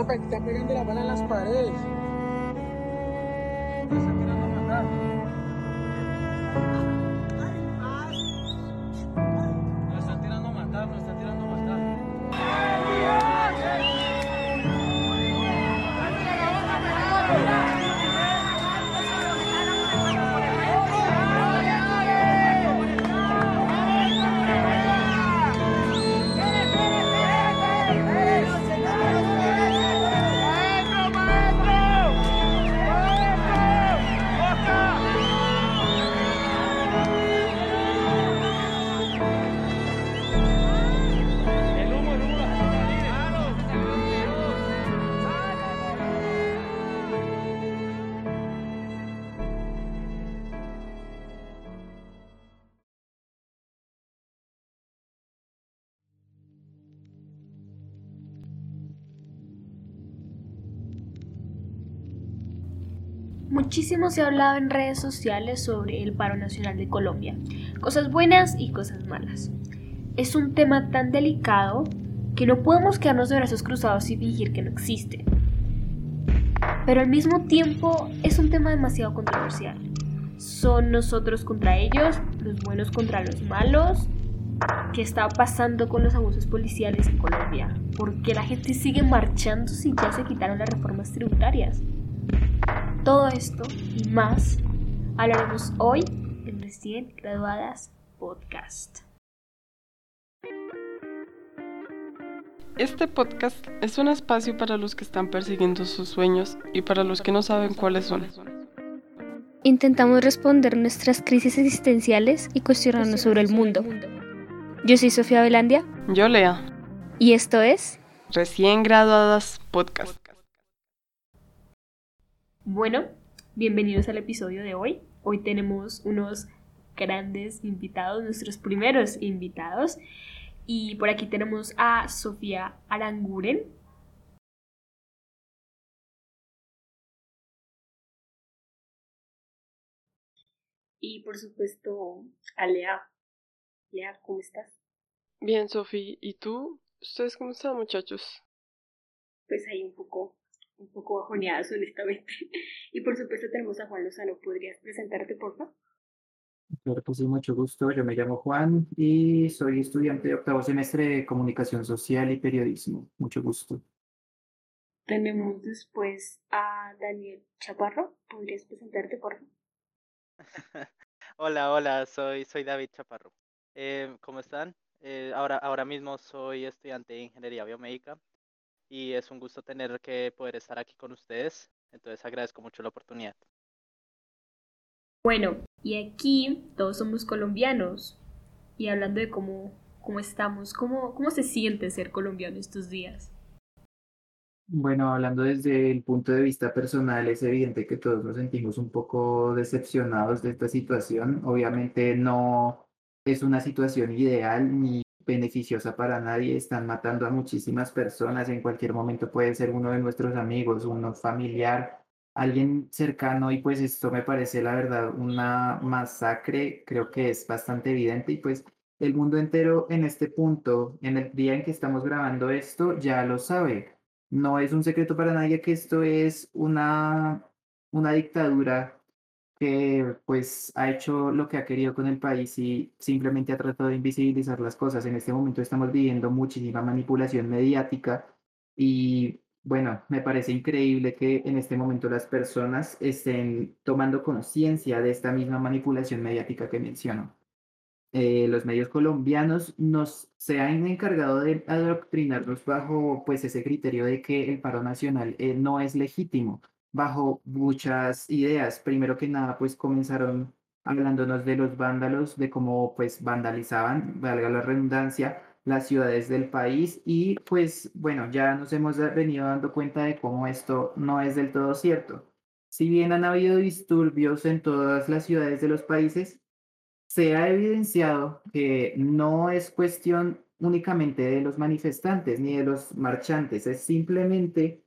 Eso pe- está pegando la bala en las paredes. Muchísimo se ha hablado en redes sociales sobre el paro nacional de Colombia, cosas buenas y cosas malas. Es un tema tan delicado que no podemos quedarnos de brazos cruzados y fingir que no existe. Pero al mismo tiempo es un tema demasiado controversial. Son nosotros contra ellos, los buenos contra los malos. ¿Qué está pasando con los abusos policiales en Colombia? ¿Por qué la gente sigue marchando si ya se quitaron las reformas tributarias? Todo esto y más hablaremos hoy en Recién Graduadas Podcast. Este podcast es un espacio para los que están persiguiendo sus sueños y para los que no saben cuáles son. Intentamos responder nuestras crisis existenciales y cuestionarnos sobre el mundo. Yo soy Sofía Velandia Yo, Lea, y esto es... recién graduadas podcast. Bueno, bienvenidos al episodio de hoy. Hoy tenemos unos grandes invitados, nuestros primeros invitados. Y por aquí tenemos a Sofía Aranguren. Y por supuesto a Lea. Lea, ¿cómo estás? Bien, Sofi, ¿y tú? ¿Ustedes cómo están, muchachos? Pues ahí un poco, un poco bajoneadas, honestamente. Y por supuesto tenemos a Juan Lozano. ¿Podrías presentarte, por favor? Claro que sí, mucho gusto. Yo me llamo Juan y soy estudiante de octavo semestre de Comunicación Social y Periodismo. Mucho gusto. Tenemos después a Daniel Chaparro. ¿Podrías presentarte, por favor? Hola, hola, soy, soy David Chaparro. Eh, ¿cómo están? Eh, ahora, ahora mismo soy estudiante de Ingeniería Biomédica y es un gusto tener que poder estar aquí con ustedes. Entonces agradezco mucho la oportunidad. Bueno, y aquí todos somos colombianos. Y hablando de cómo, cómo estamos, cómo, cómo se siente ser colombiano estos días. Bueno, hablando desde el punto de vista personal, es evidente que todos nos sentimos un poco decepcionados de esta situación. Obviamente no es una situación ideal ni beneficiosa para nadie. Están matando a muchísimas personas. En cualquier momento puede ser uno de nuestros amigos, uno familiar, alguien cercano. Y pues esto me parece, la verdad, una masacre. Creo que es bastante evidente. Y pues el mundo entero en este punto, en el día en que estamos grabando esto, ya lo sabe. No es un secreto para nadie que esto es una, una dictadura que pues ha hecho lo que ha querido con el país y simplemente ha tratado de invisibilizar las cosas. En este momento estamos viviendo muchísima manipulación mediática y bueno, me parece increíble que en este momento las personas estén tomando conciencia de esta misma manipulación mediática que menciono. Eh, los medios colombianos nos se han encargado de adoctrinarnos bajo pues ese criterio de que el paro nacional eh, no es legítimo bajo muchas ideas. Primero que nada, pues comenzaron hablándonos de los vándalos, de cómo pues vandalizaban, valga la redundancia, las ciudades del país y pues bueno, ya nos hemos venido dando cuenta de cómo esto no es del todo cierto. Si bien han habido disturbios en todas las ciudades de los países, se ha evidenciado que no es cuestión únicamente de los manifestantes ni de los marchantes, es simplemente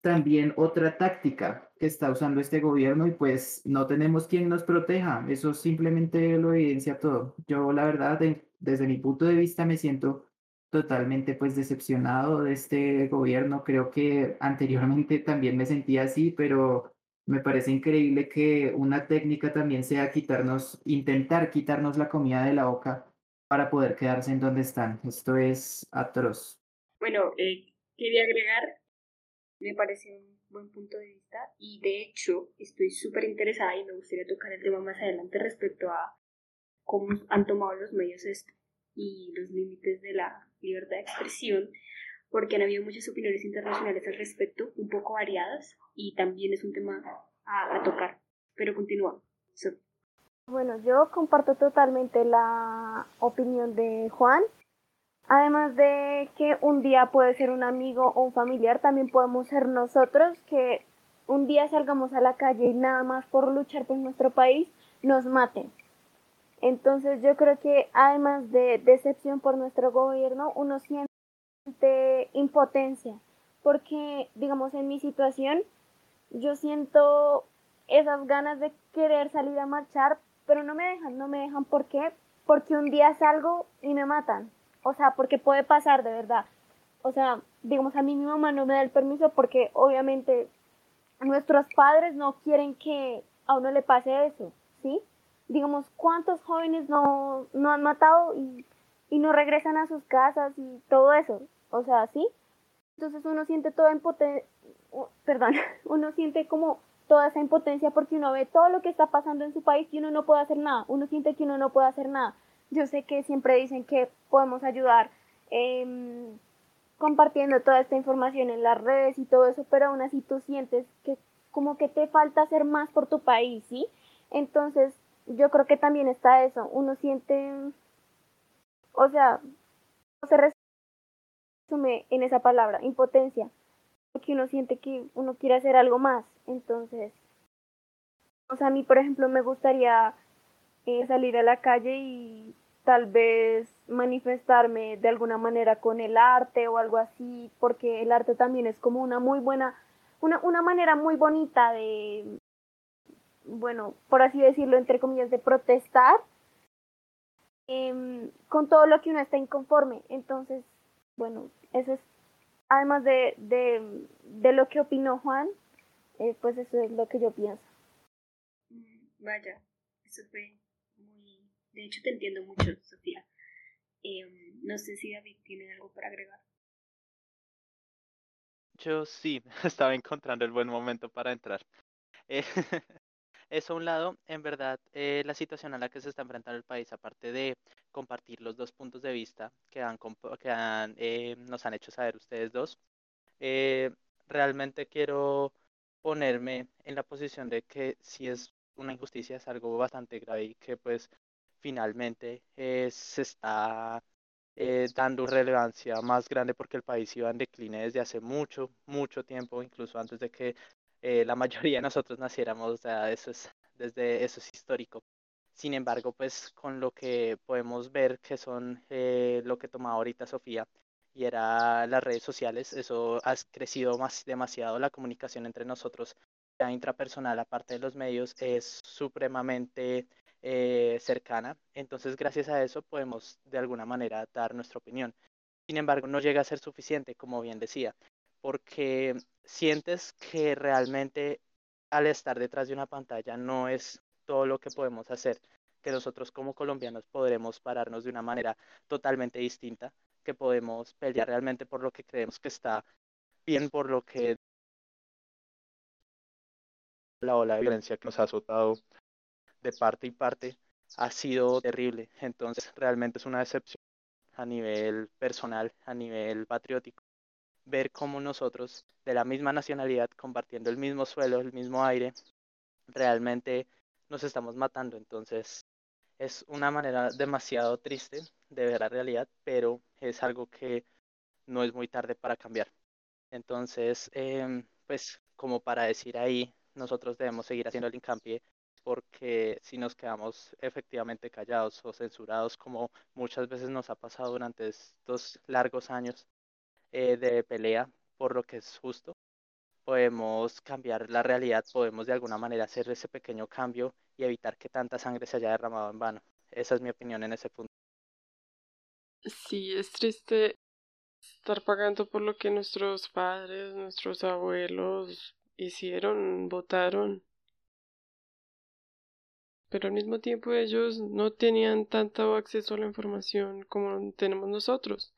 también otra táctica que está usando este gobierno y pues no tenemos quien nos proteja. Eso simplemente lo evidencia todo. Yo la verdad, desde mi punto de vista, me siento totalmente pues decepcionado de este gobierno. Creo que anteriormente también me sentía así, pero me parece increíble que una técnica también sea quitarnos, intentar quitarnos la comida de la boca para poder quedarse en donde están. Esto es atroz. Bueno, eh, quería agregar me parece un buen punto de vista y de hecho estoy súper interesada y me gustaría tocar el tema más adelante respecto a cómo han tomado los medios esto y los límites de la libertad de expresión, porque han habido muchas opiniones internacionales al respecto, un poco variadas, y también es un tema a, tocar. Pero continúa. Bueno, yo comparto totalmente la opinión de Juan Además de que un día puede ser un amigo o un familiar, también podemos ser nosotros que un día salgamos a la calle y nada más por luchar por nuestro país nos maten. Entonces yo creo que además de decepción por nuestro gobierno, uno siente impotencia, porque digamos en mi situación yo siento esas ganas de querer salir a marchar, pero no me dejan, no me dejan, ¿por qué? Porque un día salgo y me matan. O sea, porque puede pasar de verdad. O sea, digamos, a mí mi mamá no me da el permiso porque obviamente nuestros padres no quieren que a uno le pase eso, ¿sí? Digamos, ¿cuántos jóvenes no, no han matado y, y no regresan a sus casas y todo eso? O sea, ¿sí? Entonces uno siente toda impotencia, perdón, uno siente como toda esa impotencia porque uno ve todo lo que está pasando en su país y uno no puede hacer nada, uno siente que uno no puede hacer nada. Yo sé que siempre dicen que podemos ayudar em, compartiendo toda esta información en las redes y todo eso, pero aún así tú sientes que como que te falta hacer más por tu país, ¿sí? Entonces, yo creo que también está eso. Uno siente, o sea, se resume en esa palabra, impotencia, porque uno siente que uno quiere hacer algo más. Entonces, o sea, a mí, por ejemplo, me gustaría eh, salir a la calle y tal vez manifestarme de alguna manera con el arte o algo así, porque el arte también es como una muy buena, una, una manera muy bonita de, bueno, por así decirlo, entre comillas, de protestar em, con todo lo que uno está inconforme. Entonces, bueno, eso es, además de, de, de lo que opinó Juan, eh, pues eso es lo que yo pienso. Vaya, eso fue de hecho, te entiendo mucho, Sofía. Em, no sé si David tiene algo para agregar. Yo sí, estaba encontrando el buen momento para entrar. Eh, eso a un lado, en verdad, eh, la situación a la que se está enfrentando el país, aparte de compartir los dos puntos de vista que, han, que han, eh, nos han hecho saber ustedes dos, realmente quiero ponerme en la posición de que si es una injusticia, es algo bastante grave y que pues finalmente eh, se está eh, dando relevancia más grande porque el país iba en decline desde hace mucho, mucho tiempo, incluso antes de que eh, la mayoría de nosotros naciéramos, o sea, eso es, desde, eso es histórico. Sin embargo, pues con lo que podemos ver que son lo que tomaba ahorita Sofía y era las redes sociales, eso ha crecido más demasiado la comunicación entre nosotros, la intrapersonal, aparte de los medios, es supremamente eh, cercana. Entonces, gracias a eso podemos de alguna manera dar nuestra opinión. Sin embargo, no llega a ser suficiente, como bien decía, porque sientes que realmente al estar detrás de una pantalla no es todo lo que podemos hacer, que nosotros como colombianos podremos pararnos de una manera totalmente distinta, que podemos pelear realmente por lo que creemos que está bien, por lo que la ola de violencia que nos ha azotado de parte y parte ha sido terrible. Entonces, realmente es una decepción a nivel personal, a nivel patriótico, ver cómo nosotros, de la misma nacionalidad, compartiendo el mismo suelo, el mismo aire, realmente nos estamos matando. Entonces, es una manera demasiado triste de ver la realidad, pero es algo que no es muy tarde para cambiar. Entonces, em, pues como para decir ahí, nosotros debemos seguir haciendo el hincapié porque si nos quedamos efectivamente callados o censurados, como muchas veces nos ha pasado durante estos largos años eh, de pelea por lo que es justo, podemos cambiar la realidad, podemos de alguna manera hacer ese pequeño cambio y evitar que tanta sangre se haya derramado en vano. Esa es mi opinión en ese punto. Sí, es triste estar pagando por lo que nuestros padres, nuestros abuelos hicieron, votaron. Pero al mismo tiempo ellos no tenían tanto acceso a la información como tenemos nosotros.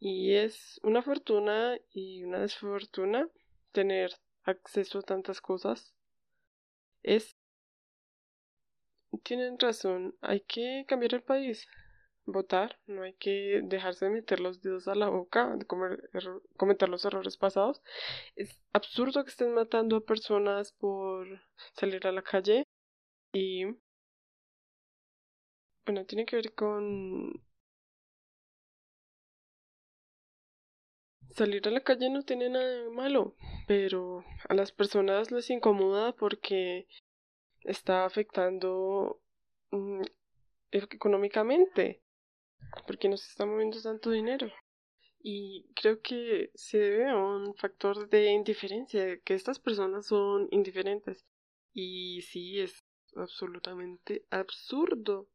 Y es una fortuna y una desfortuna tener acceso a tantas cosas. Es... Tienen razón, hay que cambiar el país votar, no hay que dejarse de meter los dedos a la boca, de cometer los errores pasados. Es absurdo que estén matando a personas por salir a la calle y bueno, tiene que ver con salir a la calle no tiene nada de malo, pero a las personas les incomoda porque está afectando mm, económicamente porque nos está moviendo tanto dinero. Y creo que se debe a un factor de indiferencia, que estas personas son indiferentes. Y sí, es absolutamente absurdo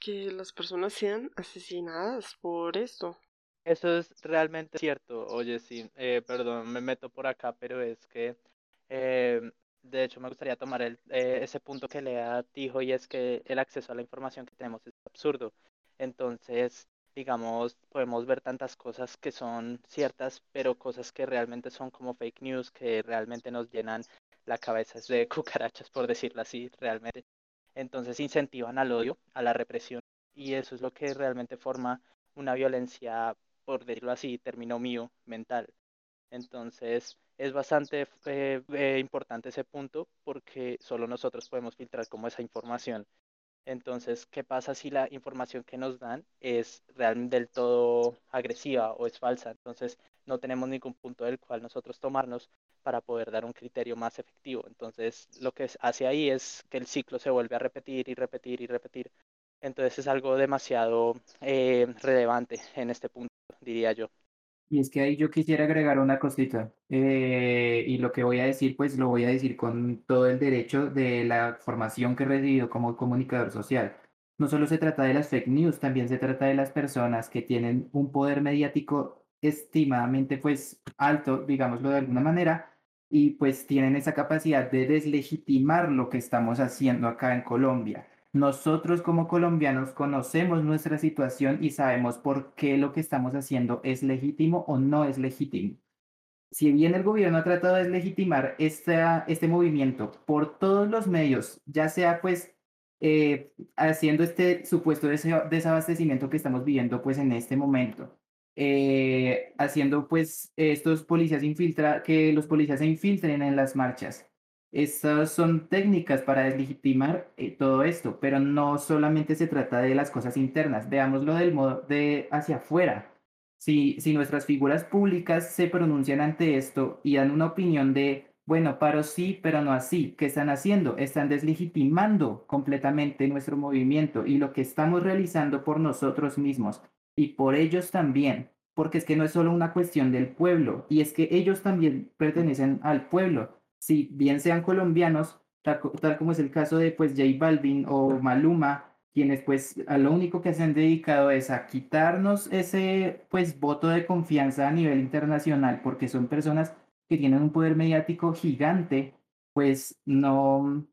que las personas sean asesinadas por esto. Eso es realmente cierto. Oye, sí, eh, perdón, me meto por acá, pero es que, eh, de hecho, me gustaría tomar el, eh, ese punto que le dijo y es que el acceso a la información que tenemos es absurdo. Entonces, digamos, podemos ver tantas cosas que son ciertas, pero cosas que realmente son como fake news, que realmente nos llenan la cabeza de cucarachas, por decirlo así, realmente. Entonces incentivan al odio, a la represión, y eso es lo que realmente forma una violencia, por decirlo así, término mío, mental. Entonces, es bastante eh, eh, importante ese punto porque solo nosotros podemos filtrar como esa información entonces, ¿qué pasa si la información que nos dan es realmente del todo agresiva o es falsa? Entonces, no tenemos ningún punto del cual nosotros tomarnos para poder dar un criterio más efectivo. Entonces, lo que hace ahí es que el ciclo se vuelve a repetir y repetir y repetir. Entonces, es algo demasiado eh, relevante en este punto, diría yo. Y es que ahí yo quisiera agregar una cosita. Eh, y lo que voy a decir, pues lo voy a decir con todo el derecho de la formación que he recibido como comunicador social. No solo se trata de las fake news, también se trata de las personas que tienen un poder mediático estimadamente pues alto, digámoslo de alguna manera, y pues tienen esa capacidad de deslegitimar lo que estamos haciendo acá en Colombia. Nosotros como colombianos conocemos nuestra situación y sabemos por qué lo que estamos haciendo es legítimo o no es legítimo. Si bien el gobierno ha tratado de deslegitimar este movimiento por todos los medios, ya sea pues eh, haciendo este supuesto desabastecimiento que estamos viviendo pues en este momento, eh, haciendo pues estos policías infiltra que los policías se infiltren en las marchas, estas son técnicas para deslegitimar eh, todo esto, pero no solamente se trata de las cosas internas, veámoslo del modo de hacia afuera. Si, si nuestras figuras públicas se pronuncian ante esto y dan una opinión de, bueno, paro sí, pero no así, ¿qué están haciendo? Están deslegitimando completamente nuestro movimiento y lo que estamos realizando por nosotros mismos y por ellos también, porque es que no es solo una cuestión del pueblo, y es que ellos también pertenecen al pueblo. Si bien sean colombianos, tal, como es el caso de pues J Balvin o Maluma, quienes pues a lo único que se han dedicado es a quitarnos ese pues voto de confianza a nivel internacional, porque son personas que tienen un poder mediático gigante, pues no,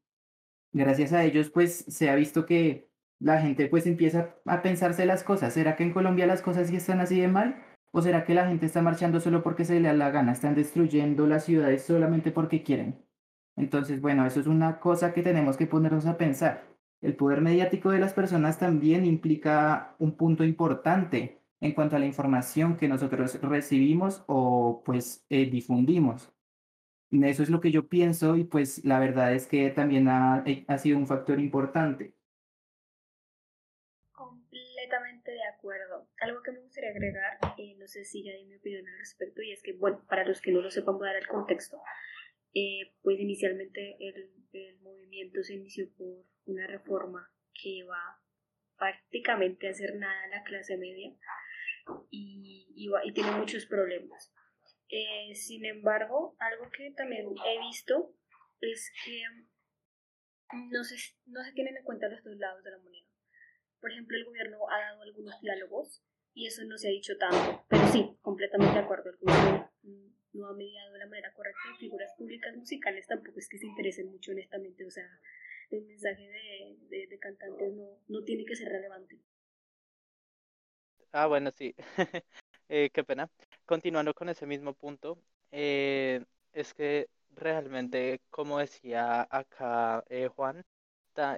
gracias a ellos pues se ha visto que la gente pues empieza a pensarse las cosas. ¿Será que en Colombia las cosas sí están así de mal? ¿O será que la gente está marchando solo porque se le da la gana? Están destruyendo las ciudades solamente porque quieren. Entonces, bueno, eso es una cosa que tenemos que ponernos a pensar. El poder mediático de las personas también implica un punto importante en cuanto a la información que nosotros recibimos o pues eh, difundimos. Eso es lo que yo pienso y pues la verdad es que también ha, ha sido un factor importante. Algo que me gustaría agregar, eh, no sé si ya di mi opinión al respecto, y es que, bueno, para los que no lo sepan, voy a dar el contexto. eh, pues inicialmente el, movimiento se inició por una reforma que va prácticamente a hacer nada a la clase media y tiene muchos problemas. Eh, sin embargo, algo que también he visto es que no se, no se tienen en cuenta los dos lados de la moneda. Por ejemplo, el gobierno ha dado algunos diálogos y eso no se ha dicho tanto, pero sí, completamente de acuerdo, el no ha mediado de la manera correcta y figuras públicas musicales tampoco es que se interesen mucho honestamente, o sea, el mensaje de, de, cantantes no, no tiene que ser relevante. Ah, bueno, sí. eh, qué pena. Continuando con ese mismo punto, eh, es que realmente, como decía acá eh, Juan,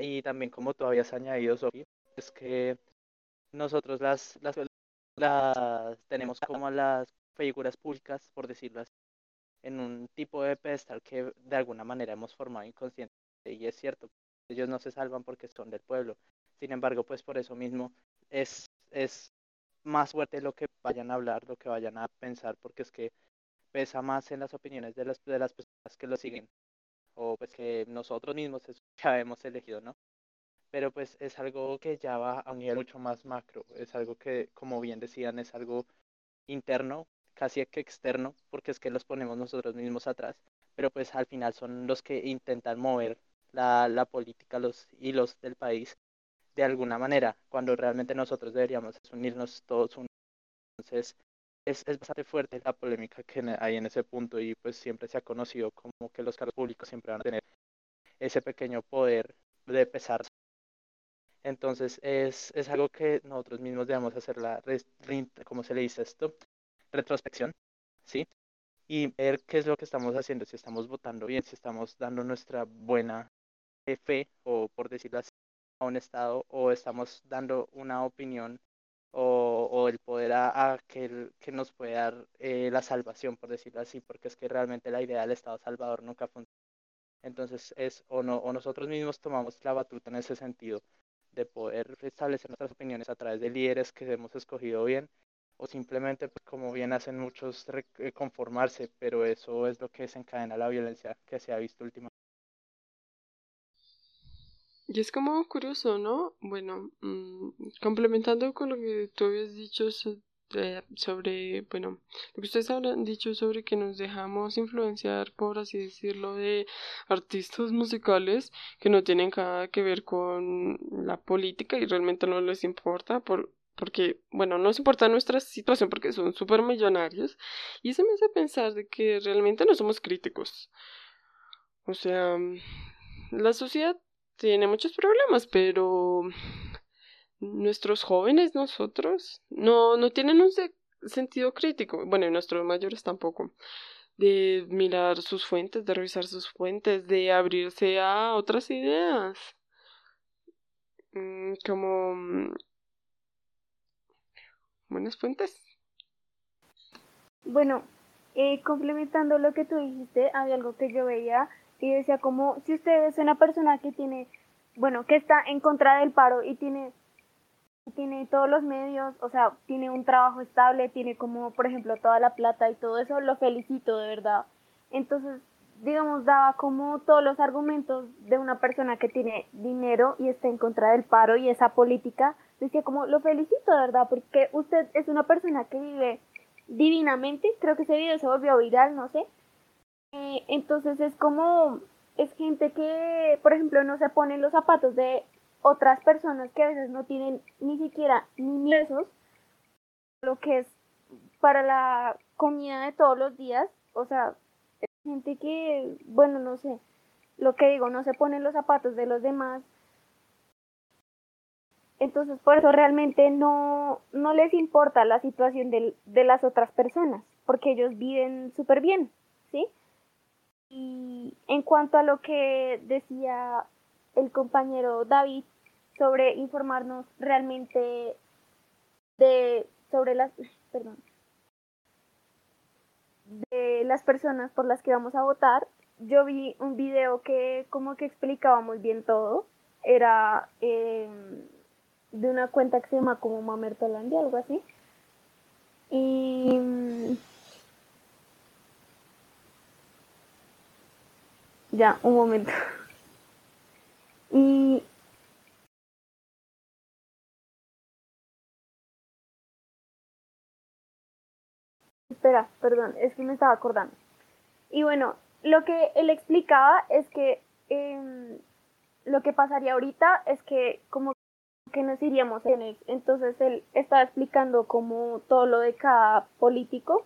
y también como tú habías añadido, Sofía, es que nosotros las, las, las tenemos como las figuras públicas, por decirlo así, en un tipo de pedestal que de alguna manera hemos formado inconsciente. Y es cierto, ellos no se salvan porque son del pueblo. Sin embargo, pues por eso mismo es, es más fuerte lo que vayan a hablar, lo que vayan a pensar, porque es que pesa más en las opiniones de las, de las personas que lo siguen, o pues que nosotros mismos ya hemos elegido, ¿no? Pero pues es algo que ya va a un nivel mucho más macro, es algo que, como bien decían, es algo interno, casi que externo, porque es que los ponemos nosotros mismos atrás, pero pues al final son los que intentan mover la, la política, los hilos del país de alguna manera, cuando realmente nosotros deberíamos unirnos todos. Entonces, es, es bastante fuerte la polémica que hay en ese punto y pues siempre se ha conocido como que los cargos públicos siempre van a tener ese pequeño poder de pesar. Entonces es, es algo que nosotros mismos debemos hacer la, ¿cómo se le dice esto? Retrospección, ¿sí? Y ver qué es lo que estamos haciendo, si estamos votando bien, si estamos dando nuestra buena fe, o por decirlo así, a un Estado, o estamos dando una opinión o, o el poder a, a que, que, nos puede dar eh, la salvación, por decirlo así, porque es que realmente la idea del Estado Salvador nunca funciona. Entonces es o, no, o nosotros mismos tomamos la batuta en ese sentido de poder establecer nuestras opiniones a través de líderes que hemos escogido bien, o simplemente, pues, como bien hacen muchos, eh, conformarse, pero eso es lo que desencadena la violencia que se ha visto últimamente. Y es como curioso, ¿no? Bueno, mmm, complementando con lo que tú habías dicho sobre, bueno, lo que ustedes han dicho sobre que nos dejamos influenciar, por así decirlo, de artistas musicales que no tienen nada que ver con la política y realmente no les importa por, porque, bueno, no les importa nuestra situación porque son súper millonarios y eso me hace pensar de que realmente no somos críticos. O sea, la sociedad tiene muchos problemas, pero nuestros jóvenes, nosotros, no, no tienen un sentido crítico, bueno, y nuestros mayores tampoco, de mirar sus fuentes, de revisar sus fuentes, de abrirse a otras ideas. Mm, como mm, buenas fuentes. Bueno, eh, complementando lo que tú dijiste, había algo que yo veía y decía como si usted es una persona que tiene, bueno, que está en contra del paro y tiene tiene todos los medios, o sea, tiene un trabajo estable, tiene como, por ejemplo, toda la plata y todo eso, lo felicito de verdad. Entonces, digamos, daba como todos los argumentos de una persona que tiene dinero y está en contra del paro y esa política, decía como, lo felicito de verdad, porque usted es una persona que vive divinamente, creo que ese video se volvió viral, no sé, eh, entonces es como, es gente que, por ejemplo, no se pone los zapatos de otras personas que a veces no tienen ni siquiera ni pesos, lo que es para la comida de todos los días, o sea, gente que, bueno, no sé, lo que digo, no se ponen los zapatos de los demás. Entonces, por eso realmente no, no les importa la situación de, de las otras personas, porque ellos viven súper bien, ¿sí? Y en cuanto a lo que decía el compañero David sobre informarnos realmente de sobre las perdón de las personas por las que vamos a votar. Yo vi un video que como que explicaba muy bien todo. Era eh, de una cuenta que se llama como Mamertolandia algo así. Y Ya, un momento. Y Espera, perdón, es que me estaba acordando. Y bueno, lo que él explicaba es que em, lo que pasaría ahorita es que como que nos iríamos en él. Entonces él estaba explicando como todo lo de cada político.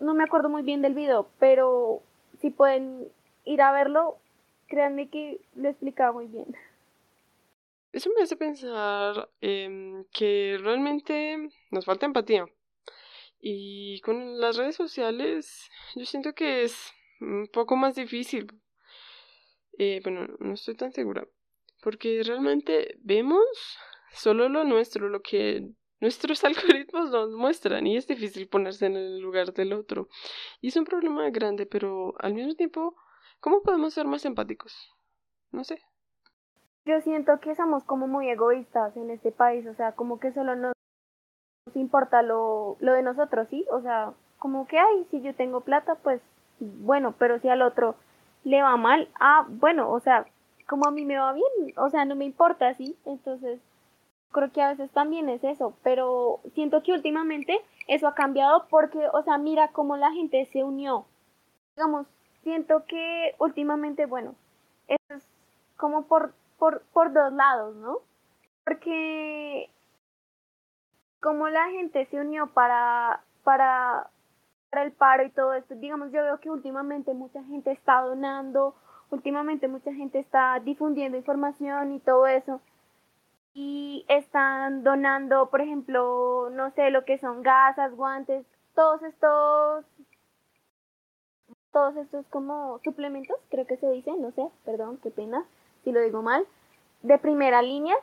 No me acuerdo muy bien del video, pero si pueden ir a verlo, créanme que lo explicaba muy bien. Eso me hace pensar em, que realmente nos falta empatía. Y con las redes sociales yo siento que es un poco más difícil. Eh, bueno, no estoy tan segura. Porque realmente vemos solo lo nuestro, lo que nuestros algoritmos nos muestran y es difícil ponerse en el lugar del otro. Y es un problema grande, pero al mismo tiempo, ¿cómo podemos ser más empáticos? No sé. Yo siento que somos como muy egoístas en este país, o sea, como que solo nos importa lo, lo de nosotros, ¿sí? O sea, como que, ay, si yo tengo plata, pues bueno, pero si al otro le va mal, ah, bueno, o sea, como a mí me va bien, o sea, no me importa, ¿sí? Entonces, creo que a veces también es eso, pero siento que últimamente eso ha cambiado porque, o sea, mira cómo la gente se unió. Digamos, siento que últimamente, bueno, es como por, por, por dos lados, ¿no? Porque como la gente se unió para, para, para el paro y todo esto, digamos, yo veo que últimamente mucha gente está donando, últimamente mucha gente está difundiendo información y todo eso. Y están donando, por ejemplo, no sé, lo que son gasas, guantes, todos estos, todos estos como suplementos, creo que se dice, no sé, perdón, qué pena si lo digo mal, de primera línea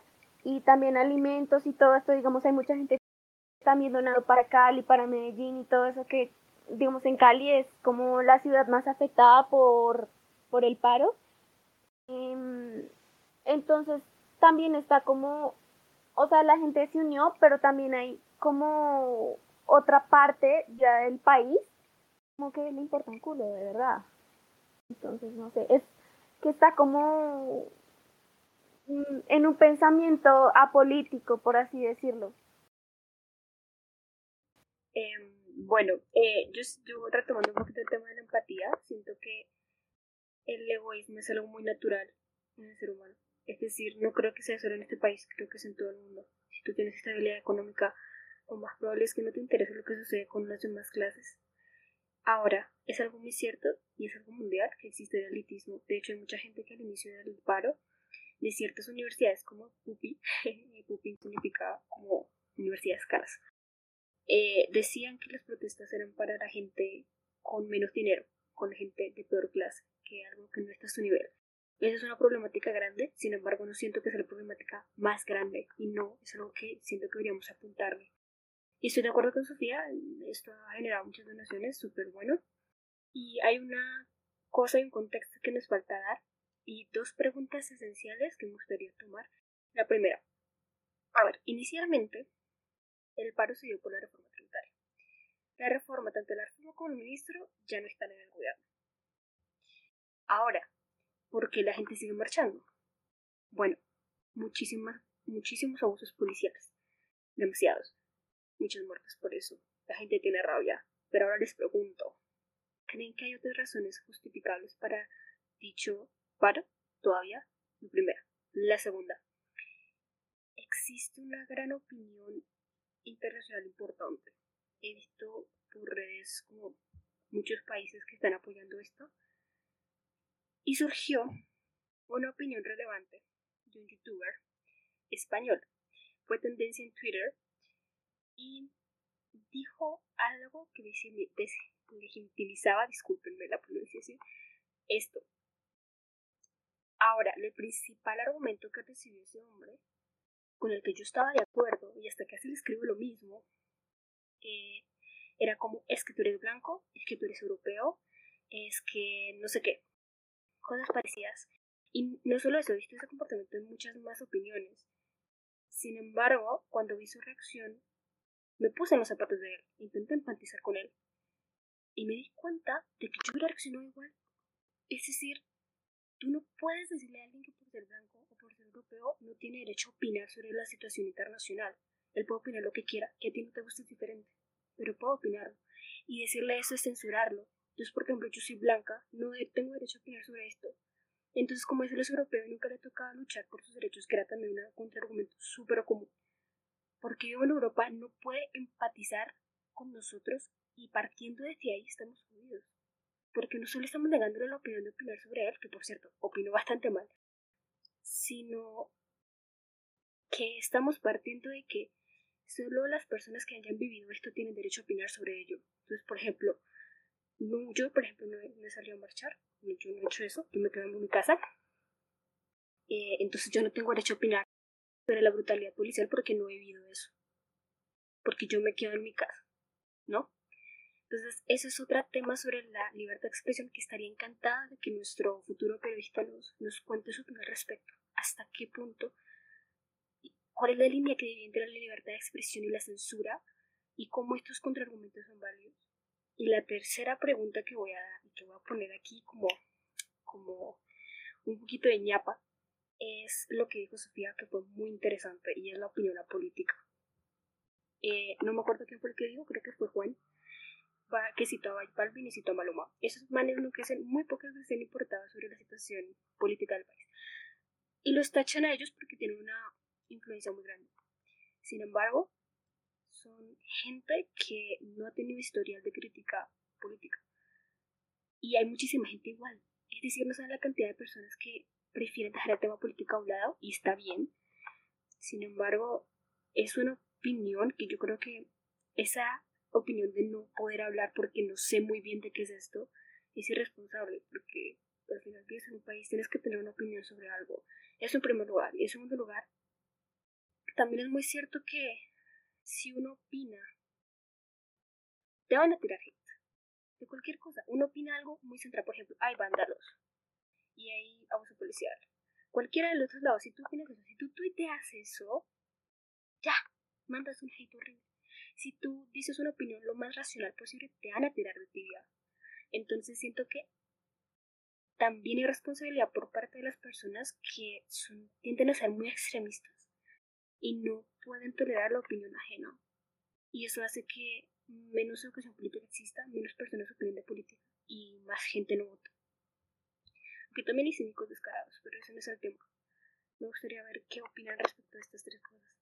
y también alimentos y todo esto, digamos, hay mucha gente también donando para Cali, para Medellín y todo eso que, digamos, en Cali es como la ciudad más afectada por, por el paro. Em, entonces, también está como, o sea, la gente se unió, pero también hay como otra parte ya del país, como que le importa un culo, de verdad. Entonces, no sé, es que está como mm, en un pensamiento apolítico, por así decirlo. Em, bueno, eh, yo, yo retomando un poquito el tema de la empatía, siento que el egoísmo es algo muy natural en el ser humano. Es decir, no creo que sea solo en este país, creo que es en todo el mundo. Si tú tienes estabilidad económica, lo más probable es que no te interese lo que sucede con las demás clases. Ahora, es algo muy cierto y es algo mundial que existe el elitismo. De hecho, hay mucha gente que al inicio del paro de ciertas universidades como PUPI, PUPI significa como universidades caras, eh, decían que las protestas eran para la gente con menos dinero, con gente de peor clase, que algo que no está a su nivel. Esa es una problemática grande, sin embargo no siento que sea la problemática más grande y no es algo que siento que deberíamos apuntarle. Y estoy de acuerdo con Sofía, esto ha generado muchas donaciones, súper bueno. Y hay una cosa y un contexto que nos falta dar y dos preguntas esenciales que me gustaría tomar. La primera, a ver, inicialmente el paro se dio por la reforma tributaria. La reforma, tanto la reforma como el ministro, ya no están en el gobierno. Ahora, ¿por qué la gente sigue marchando? Bueno, muchísimas, muchísimos abusos policiales. Demasiados. Muchas muertes por eso. La gente tiene rabia. Pero ahora les pregunto, ¿creen que hay otras razones justificables para dicho paro? Todavía. La primera. La segunda. Existe una gran opinión internacional importante. He visto por redes como muchos países que están apoyando esto. Y surgió una opinión relevante de un youtuber español. Fue tendencia en Twitter y dijo algo que legitimizaba, discúlpenme la pronunciación, esto. Ahora, el principal argumento que recibió ese hombre con el que yo estaba de acuerdo, y hasta casi le escribo lo mismo, eh, era como, es que tú eres blanco, es que tú eres europeo, es que no sé qué, cosas parecidas. Y no solo eso, he visto ese comportamiento en muchas más opiniones. Sin embargo, cuando vi su reacción, me puse en los zapatos de él, intenté empatizar con él, y me di cuenta de que yo hubiera reaccionado igual. Es decir, tú no puedes decirle a alguien que por ser blanco o por ser europeo no tiene derecho a opinar sobre la situación internacional. Él puede opinar lo que quiera, que a ti no te guste es diferente, pero puedo opinarlo. Y decirle eso es censurarlo. Entonces, por ejemplo, yo soy blanca, no tengo derecho a opinar sobre esto. Entonces, como es el europeo nunca le tocaba luchar por sus derechos, que era también un contraargumento súper común. Porque yo en Europa no puede empatizar con nosotros y partiendo desde ahí estamos jodidos. Porque no solo estamos negándole la opinión de opinar sobre él, que por cierto, opino bastante mal, sino que estamos partiendo de que solo las personas que hayan vivido esto tienen derecho a opinar sobre ello. Entonces, por ejemplo, no, yo, por ejemplo, no he, no salido a marchar, yo no he hecho eso, yo me quedo en mi casa. Eh, entonces yo no tengo derecho a opinar sobre la brutalidad policial porque no he vivido eso. Porque yo me quedo en mi casa, ¿no? Entonces, eso es otro tema sobre la libertad de expresión que estaría encantada de que nuestro futuro periodista nos, nos cuente su opinión al respecto. ¿Hasta qué punto? ¿Cuál es la línea que divide entre la libertad de expresión y la censura? ¿Y cómo estos contraargumentos son válidos? Y la tercera pregunta que voy a que voy a poner aquí como, como un poquito de ñapa es lo que dijo Sofía, que fue muy interesante, y es la opinión política. Eh, no me acuerdo quién fue el que dijo, creo que fue Juan, que citó a Balvin y citó a Maluma. Esos manes lo que hacen muy pocas veces han importado sobre la situación política del país. Y los tachan a ellos porque tienen una influencia muy grande. Sin embargo, son gente que no ha tenido historial de crítica política. Y hay muchísima gente igual. Es decir, no saben la cantidad de personas que prefieren dejar el tema político a un lado y está bien. Sin embargo, es una opinión que yo creo que esa opinión de no poder hablar porque no sé muy bien de qué es esto es irresponsable porque al final vives un país, tienes que tener una opinión sobre algo. Eso en primer lugar. Y en segundo lugar, también es muy cierto que si uno opina, te van a tirar hate. De cualquier cosa. Uno opina algo muy central, por ejemplo, hay vándalos y hay abuso policial. Cualquiera de los otros lados, si tú opinas eso, si tú tuiteas eso, ya, mandas un hate horrible. Si tú dices una opinión lo más racional posible, te van a tirar de tibia. Entonces siento que también hay responsabilidad por parte de las personas que son, tienden a ser muy extremistas y no pueden tolerar la opinión ajena. Y eso hace que menos educación política exista, menos personas opinen de política y más gente no vota. Aunque también hay cínicos descarados, pero ese no es el tema. Me gustaría ver qué opinan respecto a estas tres cosas.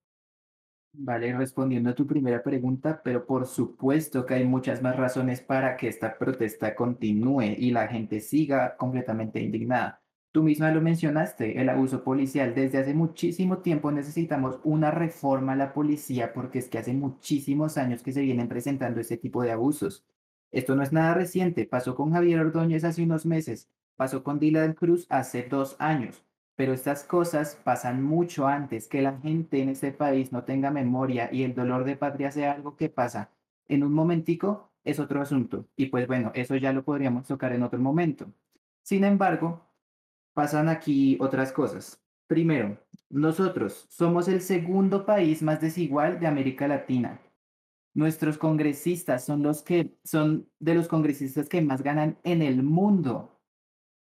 Vale, respondiendo a tu primera pregunta, pero por supuesto que hay muchas más razones para que esta protesta continúe y la gente siga completamente indignada. Tú misma lo mencionaste, el abuso policial. Desde hace muchísimo tiempo necesitamos una reforma a la policía porque es que hace muchísimos años que se vienen presentando este tipo de abusos. Esto no es nada reciente, pasó con Javier Ordóñez hace unos meses, pasó con Dylan Cruz hace dos años. Pero estas cosas pasan mucho antes, que la gente en este país no tenga memoria y el dolor de patria sea algo que pasa en un momentico, es otro asunto. Y pues bueno, eso ya lo podríamos tocar en otro momento. Sin embargo, pasan aquí otras cosas. Primero, nosotros somos el segundo país más desigual de América Latina. Nuestros congresistas son los que son de los congresistas que más ganan en el mundo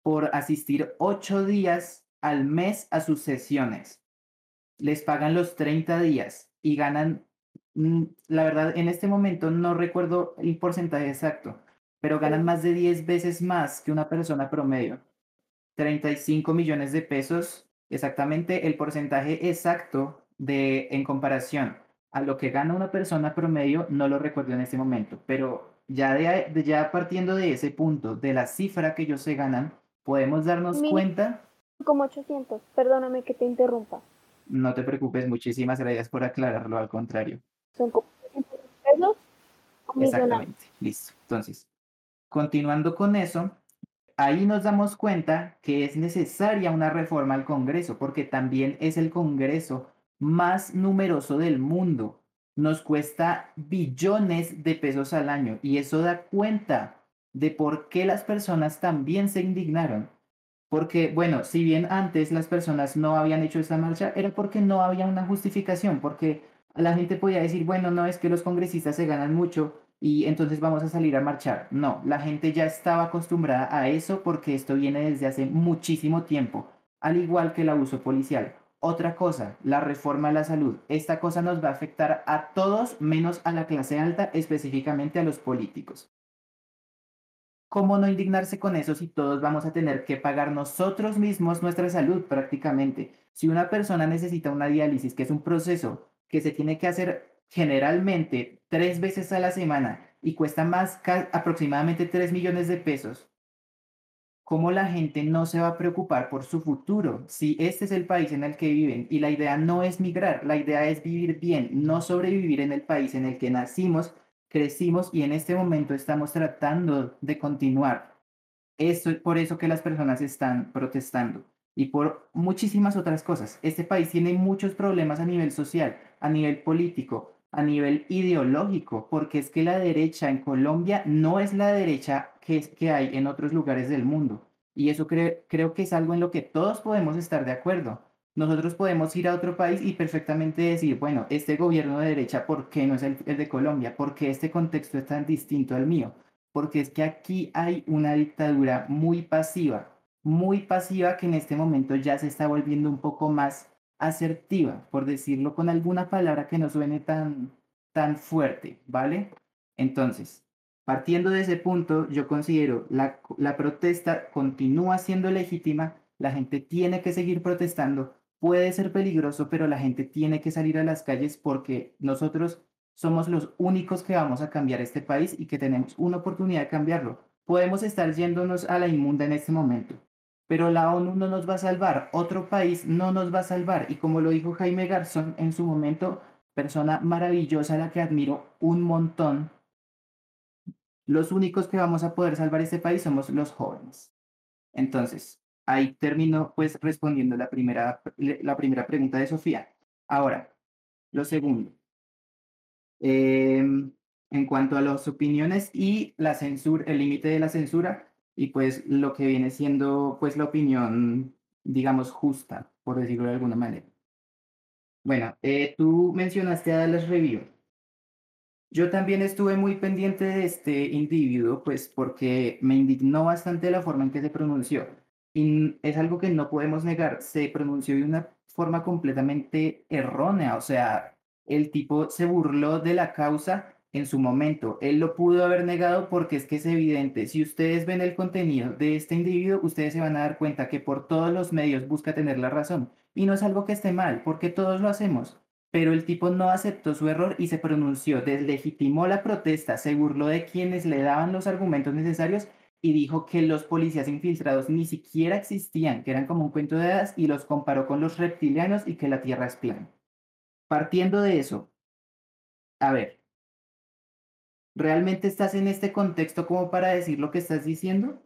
por asistir ocho días al mes a sus sesiones. Les pagan los 30 días y ganan, mm, la verdad, en este momento no recuerdo el porcentaje exacto, pero ganan más de 10 veces más que una persona promedio. 35 millones de pesos, exactamente el porcentaje exacto de en comparación a lo que gana una persona promedio, no lo recuerdo en este momento, pero ya, de, ya partiendo de ese punto, de la cifra que ellos se ganan, podemos darnos cuenta como 800. Perdóname que te interrumpa. No te preocupes, muchísimas gracias por aclararlo, al contrario. Son como 800 pesos. Exactamente, listo. Entonces, continuando con eso, ahí nos damos cuenta que es necesaria una reforma al Congreso, porque también es el Congreso más numeroso del mundo. Nos cuesta billones de pesos al año y eso da cuenta de por qué las personas también se indignaron. Porque, bueno, si bien antes las personas no habían hecho esta marcha, era porque no había una justificación, porque la gente podía decir, bueno, no es que los congresistas se ganan mucho y entonces vamos a salir a marchar. No, la gente ya estaba acostumbrada a eso porque esto viene desde hace muchísimo tiempo, al igual que el abuso policial. Otra cosa, la reforma a la salud. Esta cosa nos va a afectar a todos menos a la clase alta, específicamente a los políticos. ¿Cómo no indignarse con eso si todos vamos a tener que pagar nosotros mismos nuestra salud prácticamente? Si una persona necesita una diálisis, que es un proceso que se tiene que hacer generalmente tres veces a la semana y cuesta más aproximadamente 3 millones de pesos, ¿cómo la gente no se va a preocupar por su futuro si este es el país en el que viven? Y la idea no es migrar, la idea es vivir bien, no sobrevivir en el país en el que nacimos, crecimos y en este momento estamos tratando de continuar. Eso, por eso que las personas están protestando y por muchísimas otras cosas. Este país tiene muchos problemas a nivel social, a nivel político, a nivel ideológico, porque es que la derecha en Colombia no es la derecha que, que hay en otros lugares del mundo. Y eso creo que es algo en lo que todos podemos estar de acuerdo. Nosotros podemos ir a otro país y perfectamente decir, bueno, este gobierno de derecha, ¿por qué no es el, el de Colombia? ¿Por qué este contexto es tan distinto al mío? Porque es que aquí hay una dictadura muy pasiva, muy pasiva que en este momento ya se está volviendo un poco más asertiva, por decirlo con alguna palabra que no suene tan, tan fuerte, ¿vale? Entonces, partiendo de ese punto, yo considero la, la protesta continúa siendo legítima, la gente tiene que seguir protestando, puede ser peligroso, pero la gente tiene que salir a las calles porque nosotros somos los únicos que vamos a cambiar este país y que tenemos una oportunidad de cambiarlo. Podemos estar yéndonos a la inmunda en este momento, pero la ONU no nos va a salvar, otro país no nos va a salvar. Y como lo dijo Jaime Garzón en su momento, persona maravillosa la que admiro un montón, los únicos que vamos a poder salvar este país somos los jóvenes. Entonces, ahí termino pues respondiendo la primera, la primera pregunta de Sofía. Ahora, lo segundo. Em, en cuanto a las opiniones y la censura, el límite de la censura, y pues lo que viene siendo pues la opinión, digamos, justa, por decirlo de alguna manera. Bueno, eh, tú mencionaste a Dallas Review. Yo también estuve muy pendiente de este individuo, pues porque me indignó bastante la forma en que se pronunció. Y es algo que no podemos negar, se pronunció de una forma completamente errónea, o sea, el tipo se burló de la causa en su momento. Él lo pudo haber negado porque es que es evidente. Si ustedes ven el contenido de este individuo, ustedes se van a dar cuenta que por todos los medios busca tener la razón. Y no es algo que esté mal, porque todos lo hacemos. Pero el tipo no aceptó su error y se pronunció, deslegitimó la protesta, se burló de quienes le daban los argumentos necesarios y dijo que los policías infiltrados ni siquiera existían, que eran como un cuento de hadas y los comparó con los reptilianos y que la Tierra es plana. Partiendo de eso, a ver, ¿realmente estás en este contexto como para decir lo que estás diciendo?